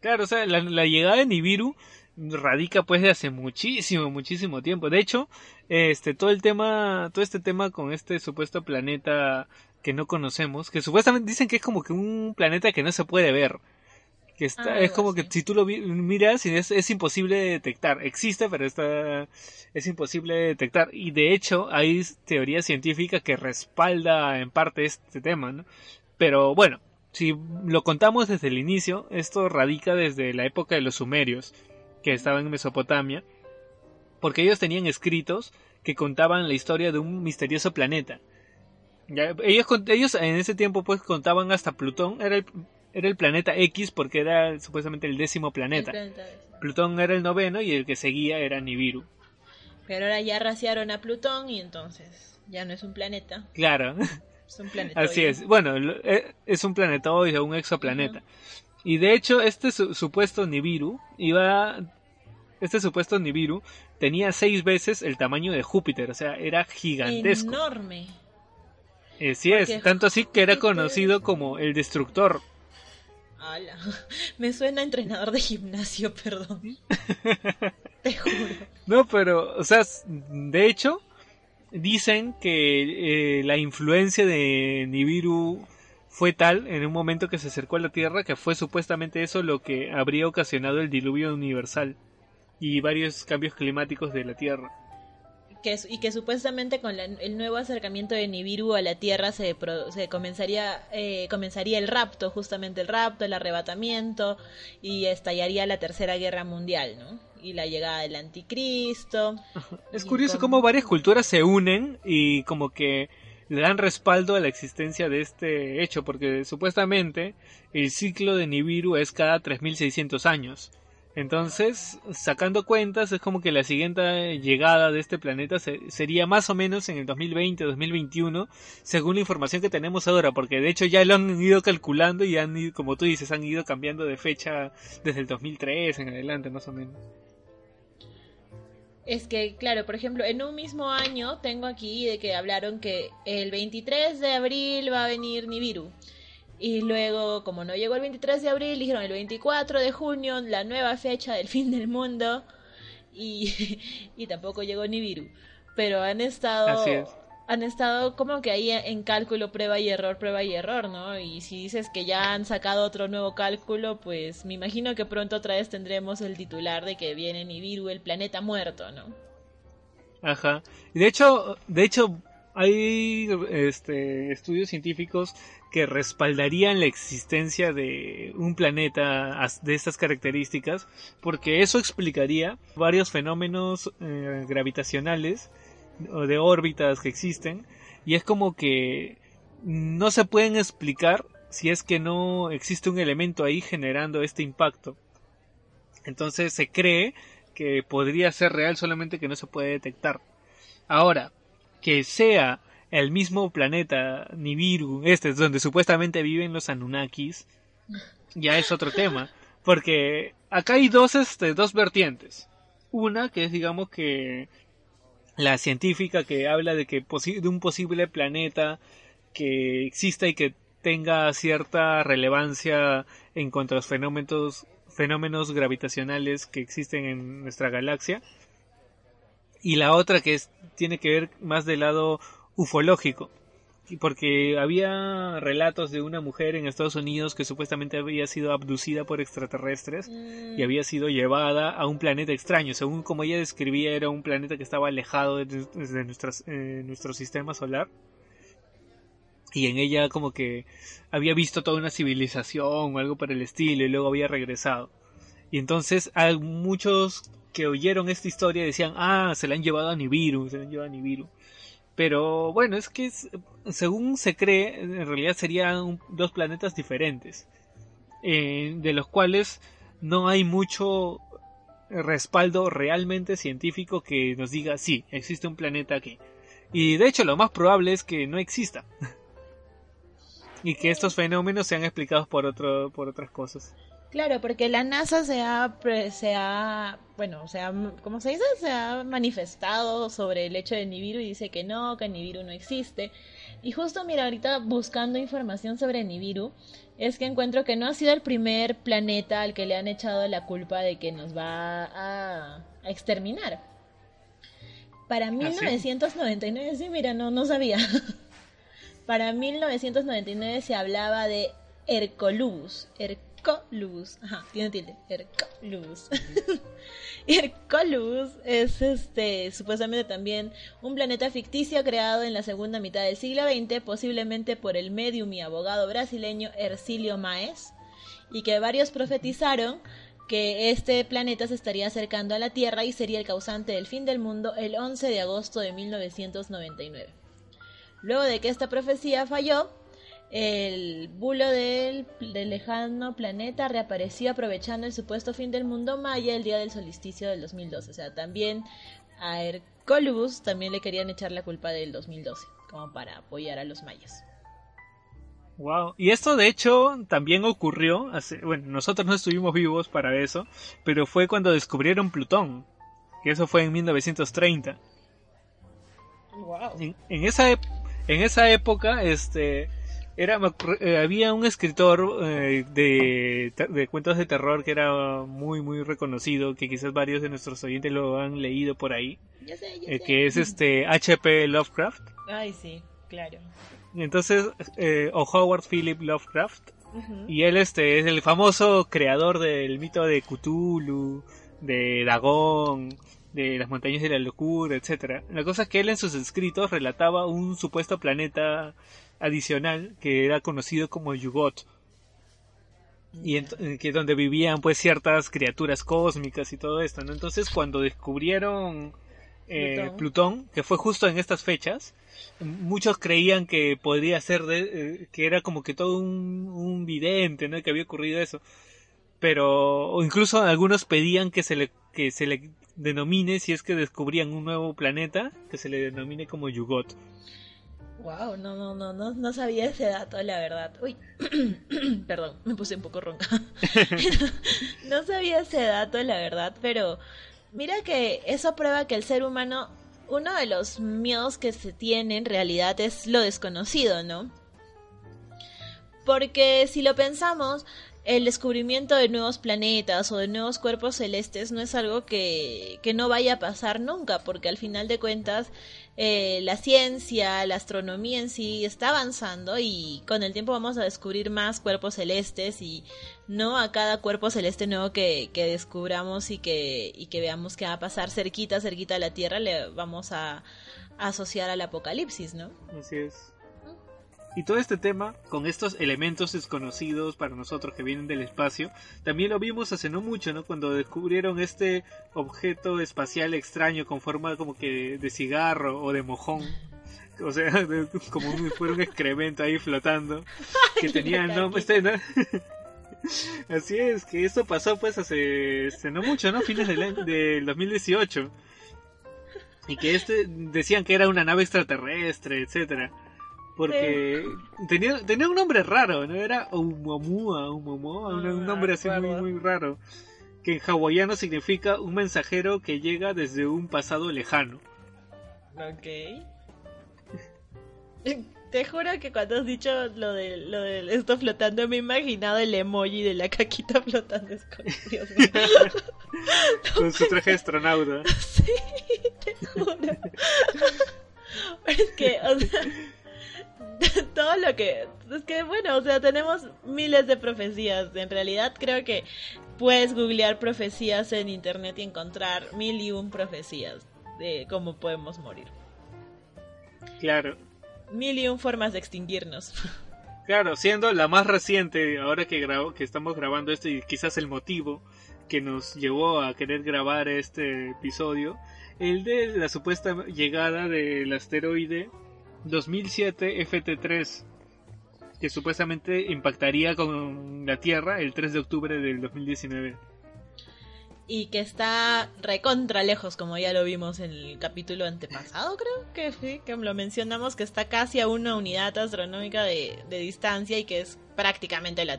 Claro, o sea, la, la llegada de Nibiru radica pues de hace muchísimo, muchísimo tiempo. De hecho, este, todo el tema, todo este tema con este supuesto planeta que no conocemos, que supuestamente dicen que es como que un planeta que no se puede ver. Que está, ah, es como que si tú lo miras es, es imposible de detectar. Existe, pero está, es imposible de detectar. Y de hecho, hay teoría científica que respalda en parte este tema, ¿no? Pero bueno, si lo contamos desde el inicio, esto radica desde la época de los sumerios, que estaban en Mesopotamia, porque ellos tenían escritos que contaban la historia de un misterioso planeta. ellos, ellos en ese tiempo pues contaban hasta Plutón, era el, era el planeta X porque era supuestamente el décimo planeta. Plutón era el noveno y el que seguía era Nibiru. Pero ahora ya raciaron a Plutón y entonces ya no es un planeta. Claro. *laughs* Es un planetoide. Así es. Bueno, e, es un planetoide, un exoplaneta. Y de hecho, este supuesto Nibiru iba. Este supuesto Nibiru tenía seis veces el tamaño de Júpiter, o sea, era gigantesco. Enorme. Eh, sí es, tanto así que era conocido como el destructor. Ala. *laughs* Me suena entrenador de gimnasio, perdón. *laughs* Te juro. No, pero, o sea, de hecho, dicen que eh, la influencia de Nibiru fue tal en un momento que se acercó a la Tierra que fue supuestamente eso lo que habría ocasionado el diluvio universal y varios cambios climáticos de la Tierra. Que, y que supuestamente con el nuevo acercamiento de Nibiru a la Tierra se, se comenzaría, eh, comenzaría el rapto, justamente el rapto, el arrebatamiento y estallaría la Tercera Guerra Mundial, ¿no? Y la llegada del anticristo. Es curioso cómo varias culturas se unen y como que le dan respaldo a la existencia de este hecho, porque supuestamente el ciclo de Nibiru es cada 3600 años. Entonces, sacando cuentas, es como que la siguiente llegada de este planeta sería más o menos en el 2020-2021, según la información que tenemos ahora, porque de hecho ya lo han ido calculando y han, como tú dices, han ido cambiando de fecha desde el 2003 en adelante, más o menos. Es que, claro, por ejemplo, en un mismo año tengo aquí de que hablaron que el 23 de abril va a venir Nibiru. Y luego, como no llegó el 23 de abril, dijeron el 24 de junio, la nueva fecha del *laughs* fin del mundo. Y, y tampoco llegó Nibiru. Pero han estado han estado como que ahí en cálculo, prueba y error, prueba y error, ¿no? Y si dices que ya han sacado otro nuevo cálculo, pues me imagino que pronto otra vez tendremos el titular de que viene Nibiru, el planeta muerto, ¿no? Ajá. Y de hecho, de hecho, hay este, estudios científicos que respaldarían la existencia de un planeta de estas características, porque eso explicaría varios fenómenos eh, gravitacionales o de órbitas que existen y es como que no se pueden explicar si es que no existe un elemento ahí generando este impacto. Entonces se cree que podría ser real solamente que no se puede detectar. Ahora, que sea el mismo planeta Nibiru, este es donde supuestamente viven los Anunnakis, ya es otro tema, porque acá hay dos este dos vertientes. Una que es digamos que la científica que habla de que de un posible planeta que exista y que tenga cierta relevancia en cuanto a los fenómenos fenómenos gravitacionales que existen en nuestra galaxia y la otra que es, tiene que ver más del lado ufológico porque había relatos de una mujer en Estados Unidos que supuestamente había sido abducida por extraterrestres y mm. había sido llevada a un planeta extraño. Según como ella describía, era un planeta que estaba alejado de, eh, nuestro sistema solar. Y en ella como que había visto toda una civilización o algo por el estilo y luego había regresado. Y entonces hay muchos que oyeron esta historia decían, ah, se la han llevado a Nibiru, se la han llevado a Nibiru. Pero bueno, es que según se cree, en realidad serían dos planetas diferentes, eh, de los cuales no hay mucho respaldo realmente científico que nos diga sí, existe un planeta aquí. Y de hecho lo más probable es que no exista. *laughs* y que estos fenómenos sean explicados por otro por otras cosas. Claro, porque la NASA se ha, se ha, bueno, se ha, ¿cómo se dice? Se ha manifestado sobre el hecho de Nibiru y dice que no, que Nibiru no existe. Y justo, mira, ahorita buscando información sobre Nibiru, es que encuentro que no ha sido el primer planeta al que le han echado la culpa de que nos va a, exterminar. Para 1999, ¿Ah, sí? mira, no, no sabía. *laughs* Para 1999 se hablaba de Hercolubus. Hercolubus. Ajá, tiene tilde. Hercolubus. *laughs* Hercolubus es este supuestamente también un planeta ficticio creado en la segunda mitad del siglo XX, posiblemente por el medium y abogado brasileño Ercilio Maes, y que varios profetizaron que este planeta se estaría acercando a la Tierra y sería el causante del fin del mundo el 11 de agosto de 1999. Luego de que esta profecía falló, el bulo del, lejano planeta reapareció aprovechando el supuesto fin del mundo maya el día del solsticio del 2012. O sea, también a Hercolubus también le querían echar la culpa del 2012, como para apoyar a los mayas. Wow, y esto de hecho también ocurrió, bueno, nosotros no estuvimos vivos para eso, pero fue cuando descubrieron Plutón, que eso fue en 1930. Wow. En, esa, en esa época, este, era eh, había un escritor eh, de, de, cuentos de terror que era muy muy reconocido que quizás varios de nuestros oyentes lo han leído por ahí eh, que es *laughs* este H.P. Lovecraft. Ay sí claro. Entonces o Howard Philip Lovecraft y él este es el famoso creador del mito de Cthulhu de Dagón de las montañas de la locura etcétera. La cosa es que él en sus escritos relataba un supuesto planeta adicional que era conocido como Yugot y en, que donde vivían pues ciertas criaturas cósmicas y todo esto ¿no? entonces cuando descubrieron eh, Plutón. que fue justo en estas fechas muchos creían que podría ser de, eh, que era como que todo un, un vidente no que había ocurrido eso pero o incluso algunos pedían que se le que se le denomine si es que descubrían un nuevo planeta que se le denomine como Yugot Wow, no, no, no, no, no sabía ese dato, la verdad. Uy, *clears throat* perdón, me puse un poco ronca. *laughs* no sabía ese dato, la verdad, pero mira que eso prueba que el ser humano, uno de los miedos que se tiene en realidad es lo desconocido, ¿no? Porque si lo pensamos, el descubrimiento de nuevos planetas o de nuevos cuerpos celestes no es algo que, que no vaya a pasar nunca, porque al final de cuentas eh, la ciencia, la astronomía en sí está avanzando y con el tiempo vamos a descubrir más cuerpos celestes y no a cada cuerpo celeste nuevo que, que descubramos y que, y que veamos que va a pasar cerquita, cerquita a la Tierra, le vamos a, a asociar al apocalipsis, ¿no? Así es. Y todo este tema, con estos elementos desconocidos para nosotros que vienen del espacio, también lo vimos hace no mucho, ¿no? Cuando descubrieron este objeto espacial extraño con forma como que de cigarro o de mojón. O sea, *laughs* como si fuera un excremento ahí flotando. *laughs* Que tenía el nombre... *laughs* Así es, que esto pasó pues hace, no mucho, ¿no? Fines del, del 2018. Y que este decían que era una nave extraterrestre, etcétera. Porque tenía, tenía un nombre raro, ¿no? Era Oumuamua, Oumuamua, un nombre así muy, muy raro. Que en hawaiano significa un mensajero que llega desde un pasado lejano. Ok. Te juro que cuando has dicho lo de, lo de esto flotando, me he imaginado el emoji de la caquita *laughs* flotando. Dios *laughs* Con su traje de astronauta. *laughs* Sí, te juro. es que, o sea, *laughs* todo lo que... Es que bueno, o sea, tenemos miles de profecías. En realidad creo que puedes googlear profecías en internet y encontrar mil y un profecías de cómo podemos morir. Claro. Mil y un formas de extinguirnos. *laughs* Claro, siendo la más reciente, ahora que, grabo, que estamos grabando esto y quizás el motivo que nos llevó a querer grabar este episodio, el de la supuesta llegada del asteroide 2007 FT3, que supuestamente impactaría con la Tierra el 3 de octubre del 2019. y que está recontra lejos, como ya lo vimos en el capítulo antepasado, creo que sí, que lo mencionamos, que está casi a una unidad astronómica de, distancia y que es prácticamente la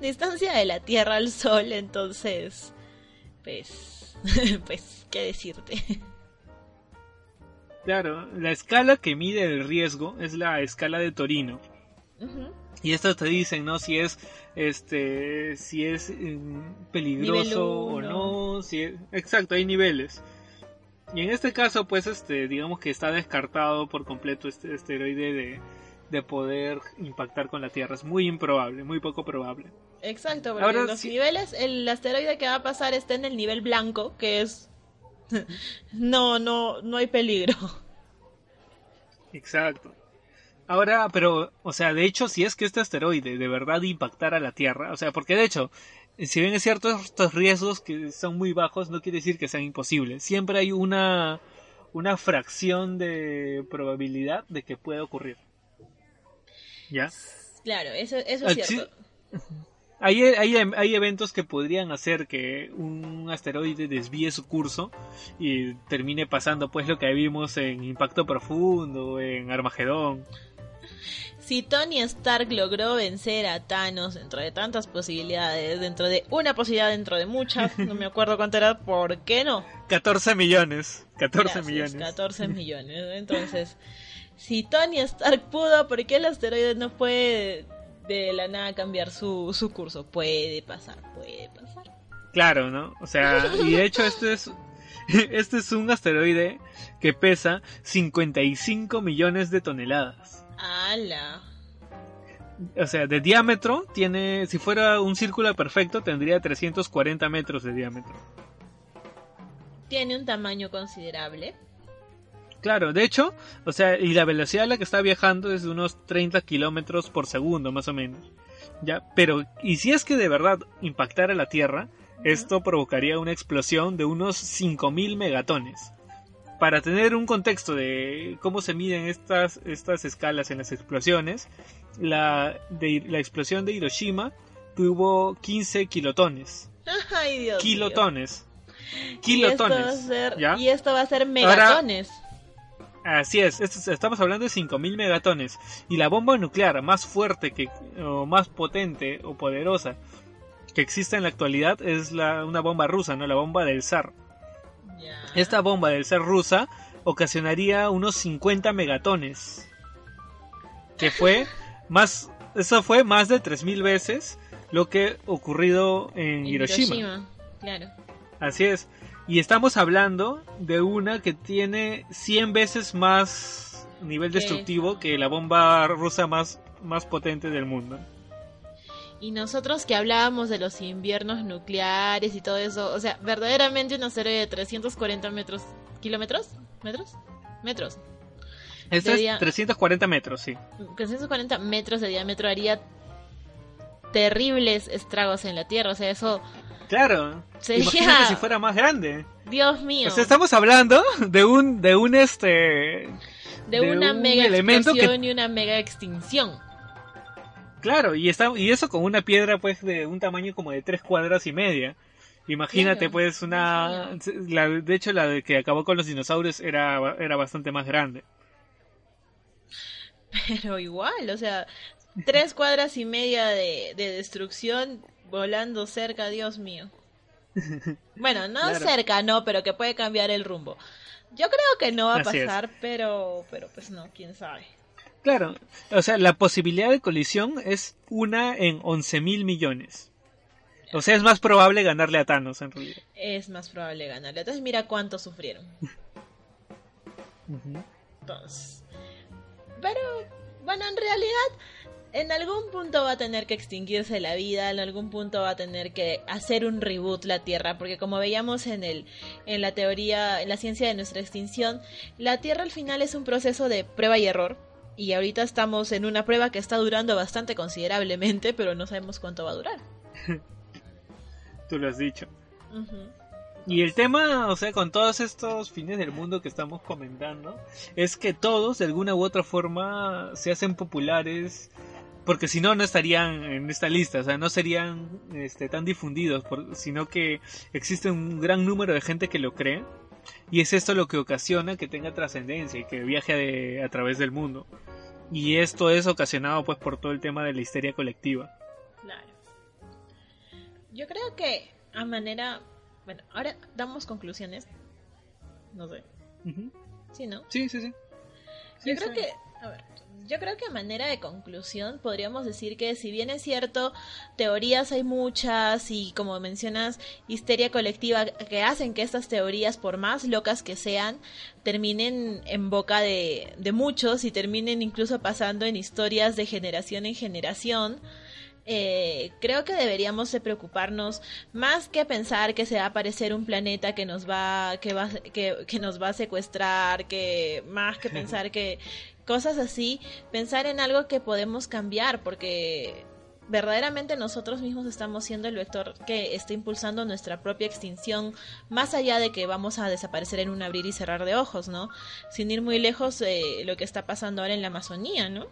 distancia de la Tierra al Sol, entonces, pues, *laughs* pues, ¿qué decirte? Claro, la escala que mide el riesgo es la escala de Torino. Y esto te dicen, ¿no? Si es este si es mm, peligroso o no, si exacto, hay niveles. Y en este caso, pues este digamos que está descartado por completo este asteroide de, de poder impactar con la Tierra. Es muy improbable, muy poco probable. Exacto, porque los niveles, el asteroide que va a pasar está en el nivel blanco, que es *laughs* no, no, no hay peligro. Exacto. Ahora, pero, o sea, de hecho, si es que este asteroide de verdad impactara la Tierra, o sea, porque de hecho, si bien es cierto, estos riesgos que son muy bajos, no quiere decir que sean imposibles. Siempre hay una, una fracción de probabilidad de que pueda ocurrir. ¿Ya? Claro, eso, eso es cierto. Hay, hay, hay, eventos que podrían hacer que un asteroide desvíe su curso y termine pasando pues lo que vimos en Impacto Profundo, en Armagedón. Si Tony Stark logró vencer a Thanos dentro de tantas posibilidades, dentro de una posibilidad dentro de muchas, no me acuerdo cuánto era, ¿por qué no? 14 millones, 14 millones. 14 millones, entonces, si Tony Stark pudo, ¿por qué el asteroide no puede de la nada cambiar su, su curso? Puede pasar, puede pasar. Claro, ¿no? O sea, y de hecho este es *laughs* este es un asteroide que pesa 55 millones de toneladas. ¡Hala! O sea, de diámetro tiene, si fuera un círculo perfecto, tendría 340 metros de diámetro. Tiene un tamaño considerable. Claro, de hecho, o sea, y la velocidad a la que está viajando es de unos 30 kilómetros por segundo, más o menos. Ya, pero, y si es que de verdad impactara la Tierra, esto provocaría una explosión de unos 5000 megatones. Para tener un contexto de cómo se miden estas, estas escalas en las explosiones, la, de, la explosión de Hiroshima tuvo 15 kilotones. Ay, Dios kilotones. Kilotones. Y esto va a ser, megatones. Así es, estamos hablando de 5000 megatones. Y la bomba nuclear más fuerte que, o más potente o poderosa que existe en la actualidad es la, una bomba rusa, ¿no? La bomba del zar. Esta bomba del ser rusa ocasionaría unos 50 megatones. Que fue más. Eso fue más de 3.000 veces lo que ocurrido en, Hiroshima. Claro. Así es. Y estamos hablando de una que tiene 100 veces más nivel destructivo que la bomba rusa más, más potente del mundo. Y nosotros que hablábamos de los inviernos nucleares y todo eso, o sea, verdaderamente un asteroide de 340 metros, kilómetros, metros, metros. Este es 340 metros, sí. 340 metros de diámetro haría terribles estragos en la Tierra, o sea, eso... Claro. Sería... Imagínate *laughs* si fuera más grande. Dios mío. O sea, estamos hablando de un, de un este... De, una mega explosión y una mega extinción. Claro, y, está, y eso con una piedra pues de un tamaño como de tres cuadras y media. Imagínate pues una... La, de hecho la de que acabó con los dinosaurios era, era bastante más grande. *laughs* Pero igual, o sea, tres cuadras y media de, destrucción volando cerca, Dios mío. *laughs* Bueno, no cerca, no, pero que puede cambiar el rumbo. Yo creo que no va a pasar, pero, pero pues no, quién sabe. Claro, o sea, la posibilidad de colisión es una en 11 mil millones. O sea, es más probable ganarle a Thanos en realidad. Es más probable ganarle. Entonces mira cuánto sufrieron. *laughs* Entonces, pero, bueno, en realidad, en algún punto va a tener que extinguirse la vida, en algún punto va a tener que hacer un reboot la Tierra, porque como veíamos en el, en la teoría, en la ciencia de nuestra extinción, la Tierra al final es un proceso de prueba y error y ahorita estamos en una prueba que está durando bastante considerablemente, pero no sabemos cuánto va a durar. *laughs* Tú lo has dicho. Y el tema, o sea, con todos estos fines del mundo que estamos comentando, es que todos de alguna u otra forma se hacen populares porque si no, no estarían en esta lista, o sea, no serían este, tan difundidos, sino que existe un gran número de gente que lo cree, y es esto lo que ocasiona que tenga trascendencia y que viaje a través del mundo. Y esto es ocasionado pues por todo el tema de la histeria colectiva. Claro. Yo creo que a manera... Bueno, ahora damos conclusiones. No sé. Sí, ¿no? Sí, sí, sí. Yo creo que... A ver, yo creo que a manera de conclusión podríamos decir que si bien es cierto, teorías hay muchas y como mencionas, histeria colectiva que hacen que estas teorías, por más locas que sean, terminen en boca de, de muchos y terminen incluso pasando en historias de generación en generación. Eh, creo que deberíamos de preocuparnos más que pensar que se va a aparecer un planeta que nos va que va que, que nos va a secuestrar que más que *laughs* pensar que cosas así, pensar en algo que podemos cambiar, porque verdaderamente nosotros mismos estamos siendo el vector que está impulsando nuestra propia extinción, más allá de que vamos a desaparecer en un abrir y cerrar de ojos, ¿no? Sin ir muy lejos de lo que está pasando ahora en la Amazonía, ¿no?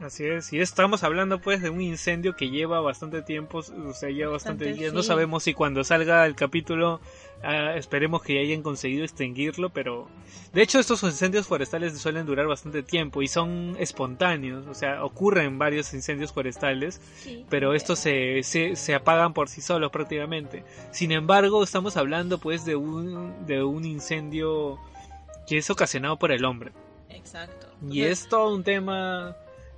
Así es, y estamos hablando pues de un incendio que lleva bastante tiempo, o sea, lleva bastante, días. No sabemos si cuando salga el capítulo ah, esperemos que hayan conseguido extinguirlo, pero de hecho estos incendios forestales suelen durar bastante tiempo y son espontáneos, o sea, ocurren varios incendios forestales, pero estos se, se, se, apagan por sí solos prácticamente. Sin embargo, estamos hablando pues de un, de un incendio que es ocasionado por el hombre. Exacto. Y es todo un tema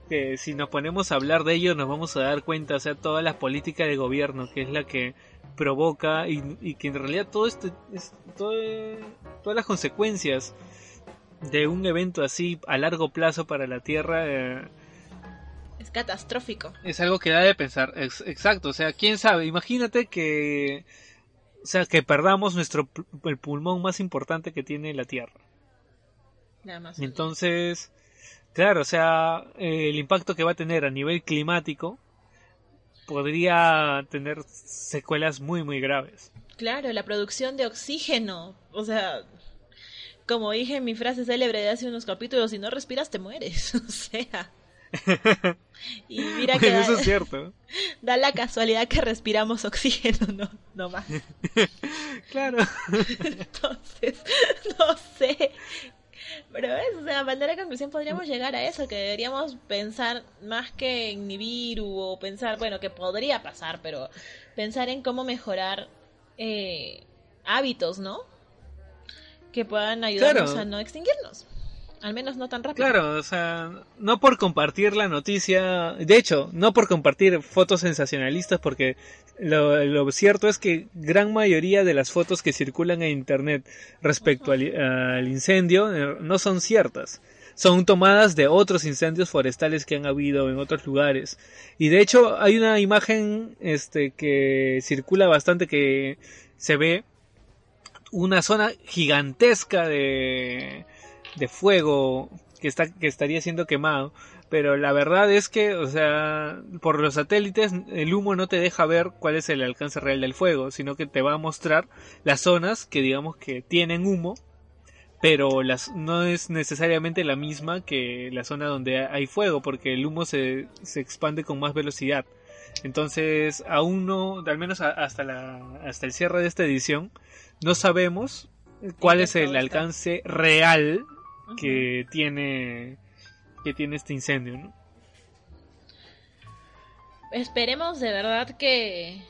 que si nos ponemos a hablar de ello nos vamos a dar cuenta, o sea, toda la política de gobierno que es la que provoca y, que en realidad todo esto es todas las consecuencias de un evento así a largo plazo para la Tierra eh, es catastrófico. Es algo que da de pensar, exacto, o sea, quién sabe, imagínate que o sea, que perdamos nuestro el pulmón más importante que tiene la Tierra. Nada más. Entonces, Claro, o sea, el impacto que va a tener a nivel climático podría tener secuelas muy, muy graves. Claro, la producción de oxígeno. O sea, como dije en mi frase célebre de hace unos capítulos, si no respiras te mueres. *laughs* O sea. *laughs* Y mira que eso es cierto. *laughs* Da la casualidad que respiramos oxígeno, no, no más. claro. Entonces, pero es, o sea, manera de conclusión podríamos llegar a eso, que deberíamos pensar más que en Nibiru o pensar, bueno, que podría pasar, pero pensar en cómo mejorar eh, hábitos, ¿no? Que puedan ayudarnos a no extinguirnos. Al menos no tan rápido. Claro, o sea, no por compartir la noticia, de hecho, no por compartir fotos sensacionalistas, porque lo, cierto es que gran mayoría de las fotos que circulan en Internet respecto al, incendio eh, no son ciertas. Son tomadas de otros incendios forestales que han habido en otros lugares. Y de hecho hay una imagen este, que circula bastante que se ve una zona gigantesca de, de fuego que, está, que estaría siendo quemado. Pero la verdad es que, o sea, por los satélites el humo no te deja ver cuál es el alcance real del fuego, sino que te va a mostrar las zonas que digamos que tienen humo, pero las, no es necesariamente la misma que la zona donde hay fuego, porque el humo se, se expande con más velocidad. Entonces, aún no, al menos hasta, la, hasta el cierre de esta edición, no sabemos cuál es el alcance real que tiene que tiene este incendio, ¿no? Esperemos de verdad que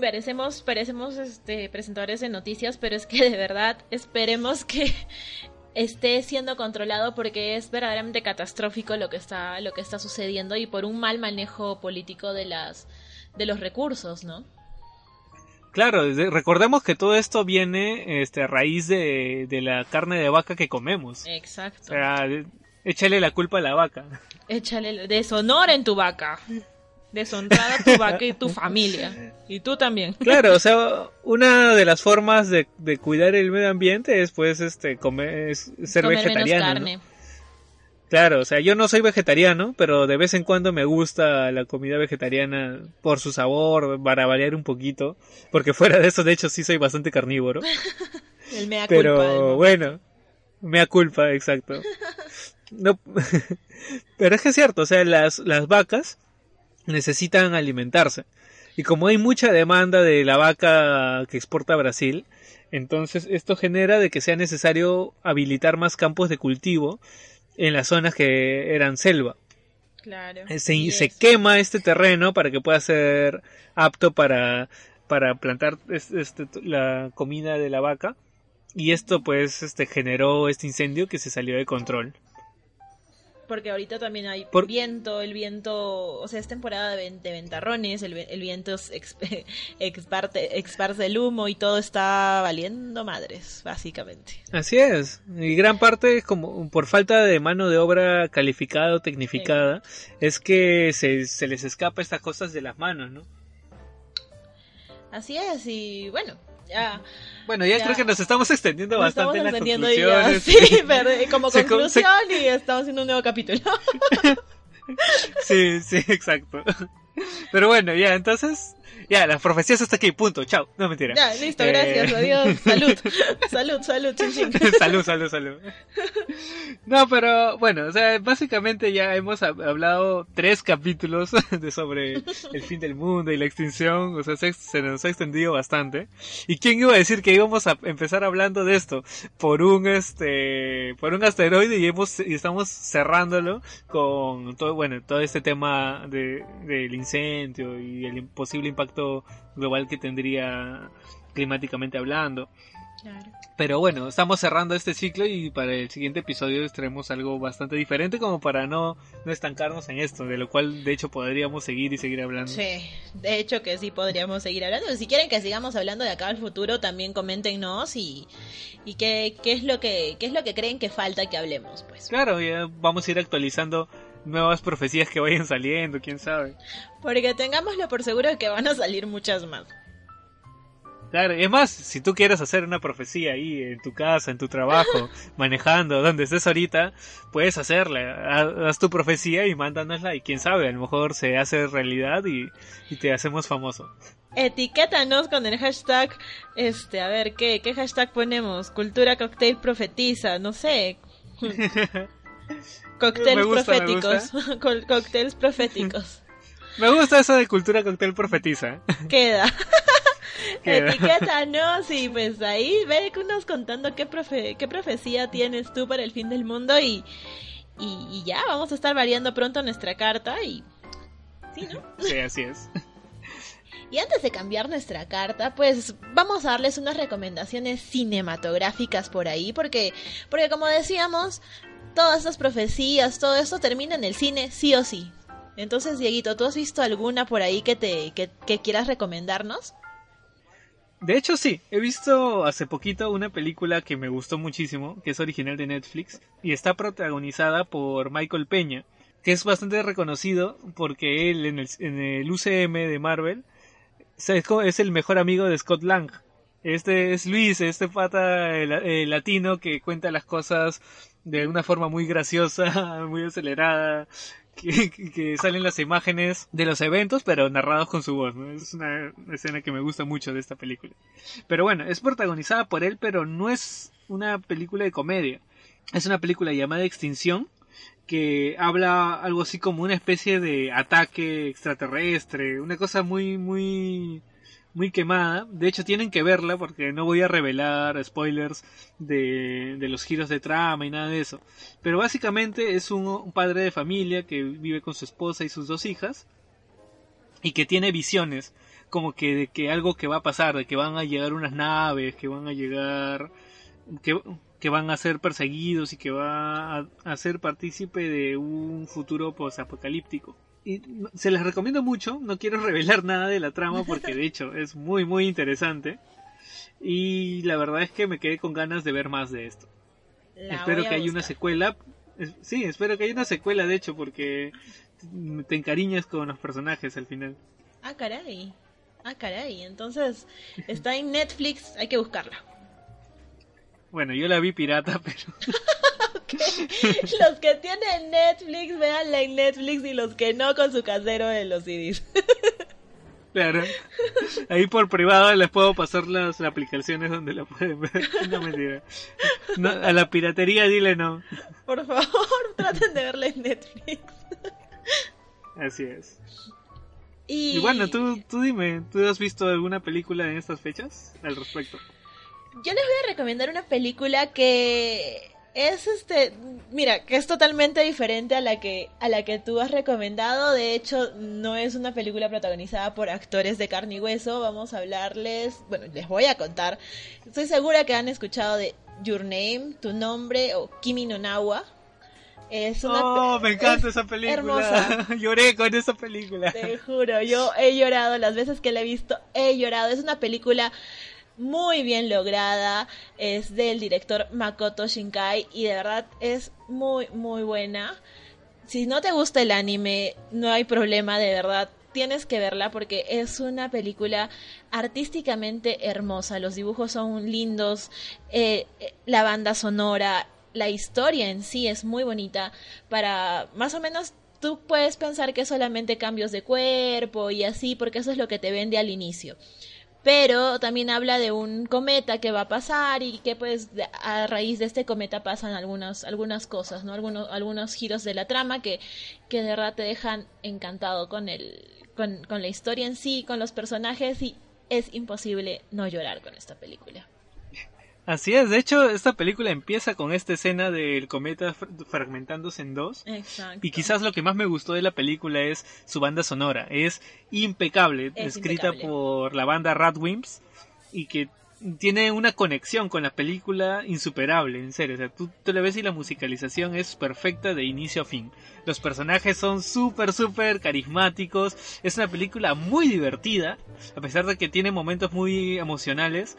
parecemos parecemos este presentadores de noticias, pero es que de verdad esperemos que *laughs* esté siendo controlado porque es verdaderamente catastrófico lo que está lo que está sucediendo y por un mal manejo político de las de los recursos, ¿no? Claro, recordemos que todo esto viene este, a raíz de, de la carne de vaca que comemos. Exacto. O sea, échale la culpa a la vaca. Échale deshonor en tu vaca. Deshonrar a tu vaca y tu familia. Y tú también. Claro, o sea, una de las formas de, de cuidar el medio ambiente es pues este comer ser vegetariano. Claro, o sea, yo no soy vegetariano, pero de vez en cuando me gusta la comida vegetariana por su sabor, para variar un poquito, porque fuera de eso, de hecho, sí soy bastante carnívoro. *laughs* El mea pero bueno, mea culpa, exacto. no, *laughs* pero es que es cierto, o sea, las, las vacas necesitan alimentarse. Y como hay mucha demanda de la vaca que exporta a Brasil, entonces esto genera de que sea necesario habilitar más campos de cultivo en las zonas que eran selva. Claro. Eh, Se, se quema este terreno para que pueda ser apto para, para plantar es- este, la comida de la vaca. Y esto pues este generó este incendio que se salió de control. Porque ahorita también hay Por- viento, el viento, o sea, es temporada de, ven- de ventarrones, el, el viento es exp- *laughs* exparte- esparce el humo y todo está valiendo madres, básicamente. Así es. Y gran parte, como por falta de mano de obra calificada o tecnificada, es que se, se les escapa estas cosas de las manos, ¿no? Así es, y bueno, ya Bueno, ya, Ya. creo que nos estamos extendiendo nos bastante estamos en las conclusiones. *laughs* sí, pero como Se con- se- conclusión y estamos haciendo un nuevo capítulo. *laughs* Sí, sí, exacto. Pero bueno, ya, entonces, ya, las profecías hasta aquí, punto, chao. No, mentira. ya, listo, Eh, gracias, adiós, *laughs* salud, salud, salud, chin, chin. *laughs* salud, salud, salud. No, pero bueno, o sea, básicamente ya hemos hab- hablado tres capítulos *laughs* de sobre el fin del mundo y la extinción, o sea, se, se nos ha extendido bastante. ¿Y quién iba a decir que íbamos a empezar hablando de esto por un este, por un asteroide y hemos y estamos cerrándolo con todo, bueno, todo este tema de del incendio y el posible impacto global que tendría climáticamente hablando. Claro. Pero bueno, estamos cerrando este ciclo y para el siguiente episodio traemos algo bastante diferente como para no, no estancarnos en esto, de lo cual de hecho podríamos seguir y seguir hablando. Sí, de hecho que sí podríamos seguir hablando. Si quieren que sigamos hablando de acá al futuro, también coméntenos y, y qué, qué es lo que qué es lo que creen que falta que hablemos, pues. Claro, ya vamos a ir actualizando nuevas profecías que vayan saliendo, quién sabe. Porque tengámoslo por seguro que van a salir muchas más. Claro, y es más, si tú quieres hacer una profecía ahí en tu casa, en tu trabajo, *laughs* manejando, donde estés ahorita, puedes hacerla. Ha- Haz tu profecía y mándanosla y quién sabe, a lo mejor se hace realidad y, y te hacemos famoso. Etiquétanos con el hashtag, este, a ver, ¿qué, qué hashtag ponemos? Cultura cocktail profetiza, no sé. *laughs* *laughs* Cócteles proféticos. Co- Cócteles proféticos. Me gusta eso de cultura cóctel profetiza. *laughs* Queda. *laughs* Queda. Etiquétanos y pues ahí ve unos contando qué, profe qué profecía tienes tú para el fin del mundo y, y, y ya, vamos a estar variando pronto nuestra carta y... Sí, ¿no? Sí, así es. Y antes de cambiar nuestra carta, pues vamos a darles unas recomendaciones cinematográficas por ahí, porque, porque como decíamos, todas estas profecías, todo esto termina en el cine sí o sí. Entonces, Dieguito, ¿tú has visto alguna por ahí que te que, quieras recomendarnos? De hecho, sí, he visto hace poquito una película que me gustó muchísimo, que es original de Netflix, y está protagonizada por Michael Peña, que es bastante reconocido porque él en el, en el UCM de Marvel es el mejor amigo de Scott Lang. Este es Luis, este pata la- latino que cuenta las cosas de una forma muy graciosa, *laughs* muy acelerada, que- que salen las imágenes de los eventos, pero narrados con su voz. ¿no? Es una escena que me gusta mucho de esta película. Pero bueno, es protagonizada por él, pero no es una película de comedia. Es una película llamada Extinción, que habla algo así como una especie de ataque extraterrestre, una cosa muy, muy, muy quemada. De hecho, tienen que verla porque no voy a revelar spoilers de, de los giros de trama y nada de eso. Pero básicamente es un, padre de familia que vive con su esposa y sus dos hijas y que tiene visiones como que de que algo que va a pasar, de que van a llegar unas naves, que van a llegar, que, que van a ser perseguidos y que va a, a ser partícipe de un futuro posapocalíptico. Y se les recomiendo mucho, no quiero revelar nada de la trama porque de hecho es muy muy interesante y la verdad es que me quedé con ganas de ver más de esto. La espero que haya una secuela. Sí, espero que haya una secuela de hecho porque te encariñas con los personajes al final. Ah, caray. Ah, caray. Entonces, está en Netflix, hay que buscarla. Bueno, yo la vi pirata, *laughs* pero *laughs* Los que tienen Netflix, véanla en Netflix y los que no con su casero de los CDs. *laughs* Claro. Ahí por privado les puedo pasar las aplicaciones donde la pueden ver. *laughs* No mentira. No, a la piratería dile no. Por favor, traten de verla en Netflix. Así es. Y, Y bueno, tú, tú dime, ¿tú has visto alguna película en estas fechas al respecto? Yo les voy a recomendar una película que es este, mira, que es totalmente diferente a la que a la que tú has recomendado. De hecho, no es una película protagonizada por actores de carne y hueso. Vamos a hablarles, bueno, les voy a contar. Estoy segura que han escuchado de Your Name, Tu Nombre o Kimi no Nawa. Es una Oh, me encanta es esa película. hermosa. *laughs* Lloré con esa película. Te juro, yo he llorado las veces que la he visto, he llorado. Es una película muy bien lograda, es del director Makoto Shinkai y de verdad es muy, muy buena. Si no te gusta el anime, no hay problema, de verdad. Tienes que verla porque es una película artísticamente hermosa. Los dibujos son lindos, eh, eh, la banda sonora, la historia en sí es muy bonita. Para más o menos tú puedes pensar que solamente cambios de cuerpo y así, porque eso es lo que te vende al inicio. Pero también habla de un cometa que va a pasar y que pues a raíz de este cometa pasan algunas, algunas cosas, ¿no? Algunos, algunos giros de la trama que, que de verdad te dejan encantado con el, con, con la historia en sí, con los personajes y es imposible no llorar con esta película. Así es, de hecho, esta película empieza con esta escena del cometa fr- fragmentándose en dos. Exacto. Y quizás lo que más me gustó de la película es su banda sonora. Es impecable, Es escrita impecable. por la banda Radwimps y que tiene una conexión con la película insuperable, en serio. O sea, tú, tú le ves y la musicalización es perfecta de inicio a fin. Los personajes son súper, súper carismáticos. Es una película muy divertida, a pesar de que tiene momentos muy emocionales.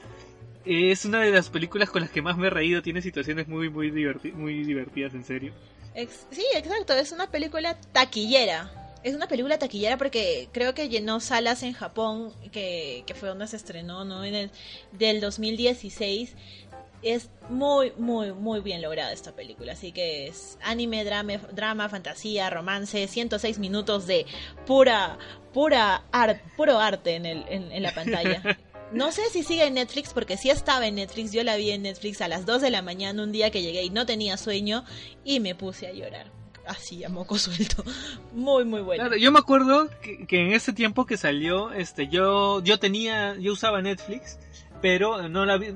Es una de las películas con las que más me he reído. Tiene situaciones muy, muy, diverti- muy divertidas, en serio. Ex- sí, exacto, es una película taquillera. Es una película taquillera porque creo que llenó salas en Japón, que, que fue donde se estrenó, ¿no? En el del 2016. Es muy, muy, muy bien lograda esta película. Así que es anime, drama, drama fantasía, romance, 106 minutos de pura, pura art, puro arte en, el, en, en la pantalla. *laughs* No sé si sigue en Netflix, porque sí estaba en Netflix. Yo la vi en Netflix a las 2 de la mañana un día que llegué y no tenía sueño y me puse a llorar. Así, a moco *laughs* suelto. Muy, muy bueno. Claro, yo me acuerdo que, que en ese tiempo que salió, este, yo, yo tenía, yo usaba Netflix, pero no la vi-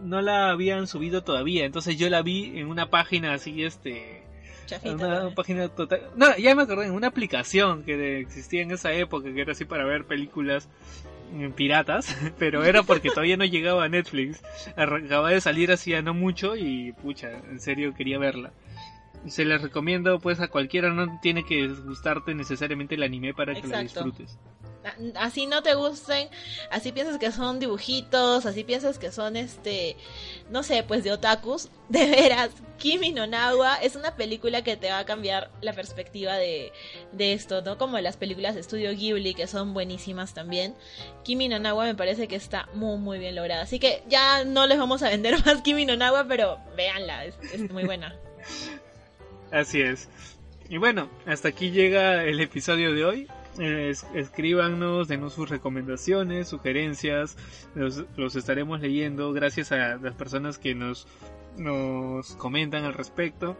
no la habían subido todavía, entonces yo la vi en una página así, este, Chafita una página total, no, ya me acordé, en una aplicación que existía en esa época, que era así para ver películas piratas, *laughs* pero era porque todavía no llegaba a Netflix, acababa de salir hacía no mucho y pucha, en serio quería verla. Se les recomiendo pues a cualquiera, no tiene que gustarte necesariamente el anime para que la Exacto. disfrutes. Así no te gusten, así piensas que son dibujitos, así piensas que son este, no sé, pues de otakus. *laughs* De veras, Kimi no Nawa es una película que te va a cambiar la perspectiva de, de esto, ¿no? Como las películas de estudio Ghibli que son buenísimas también. Kimi no Nawa me parece que está muy muy bien lograda. Así que ya no les vamos a vender *laughs* más Kimi no Nawa, pero véanla, es, es muy buena. *laughs* Así es. Y bueno, hasta aquí llega el episodio de hoy. Eh, es- escríbanos, denos sus recomendaciones, sugerencias, los, los estaremos leyendo gracias a las personas que nos, nos comentan al respecto.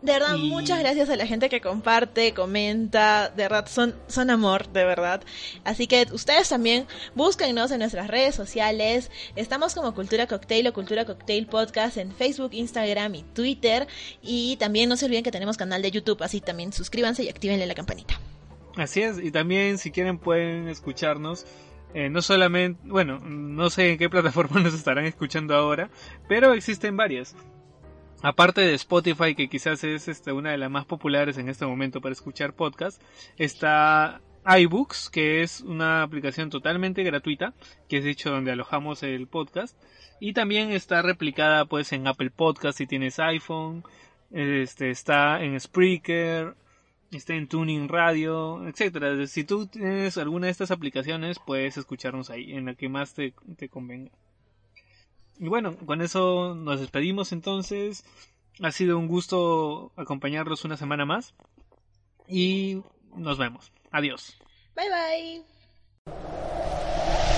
De verdad, Y- muchas gracias a la gente que comparte, comenta, de verdad, son, son amor, de verdad. Así que ustedes también búsquennos en nuestras redes sociales. Estamos como Cultura Cocktail o Cultura Cocktail Podcast en Facebook, Instagram y Twitter. Y también no se olviden que tenemos canal de YouTube, así también suscríbanse y actívenle la campanita. Así es, y también si quieren pueden escucharnos. eh, no solamente, bueno, no sé en qué *laughs* plataforma nos estarán escuchando ahora, pero existen varias. Aparte de Spotify, que quizás es este, una de las más populares en este momento para escuchar podcast, está iBooks, que es una aplicación totalmente gratuita, que es hecho donde alojamos el podcast. Y también está replicada pues en Apple Podcast si tienes iPhone, este, está en Spreaker, está en Tuning Radio, etcétera. Si tú tienes alguna de estas aplicaciones, puedes escucharnos ahí, en la que más te, te convenga. Y bueno, con eso nos despedimos entonces. Ha sido un gusto acompañarlos una semana más. Y nos vemos. Adiós. Bye bye.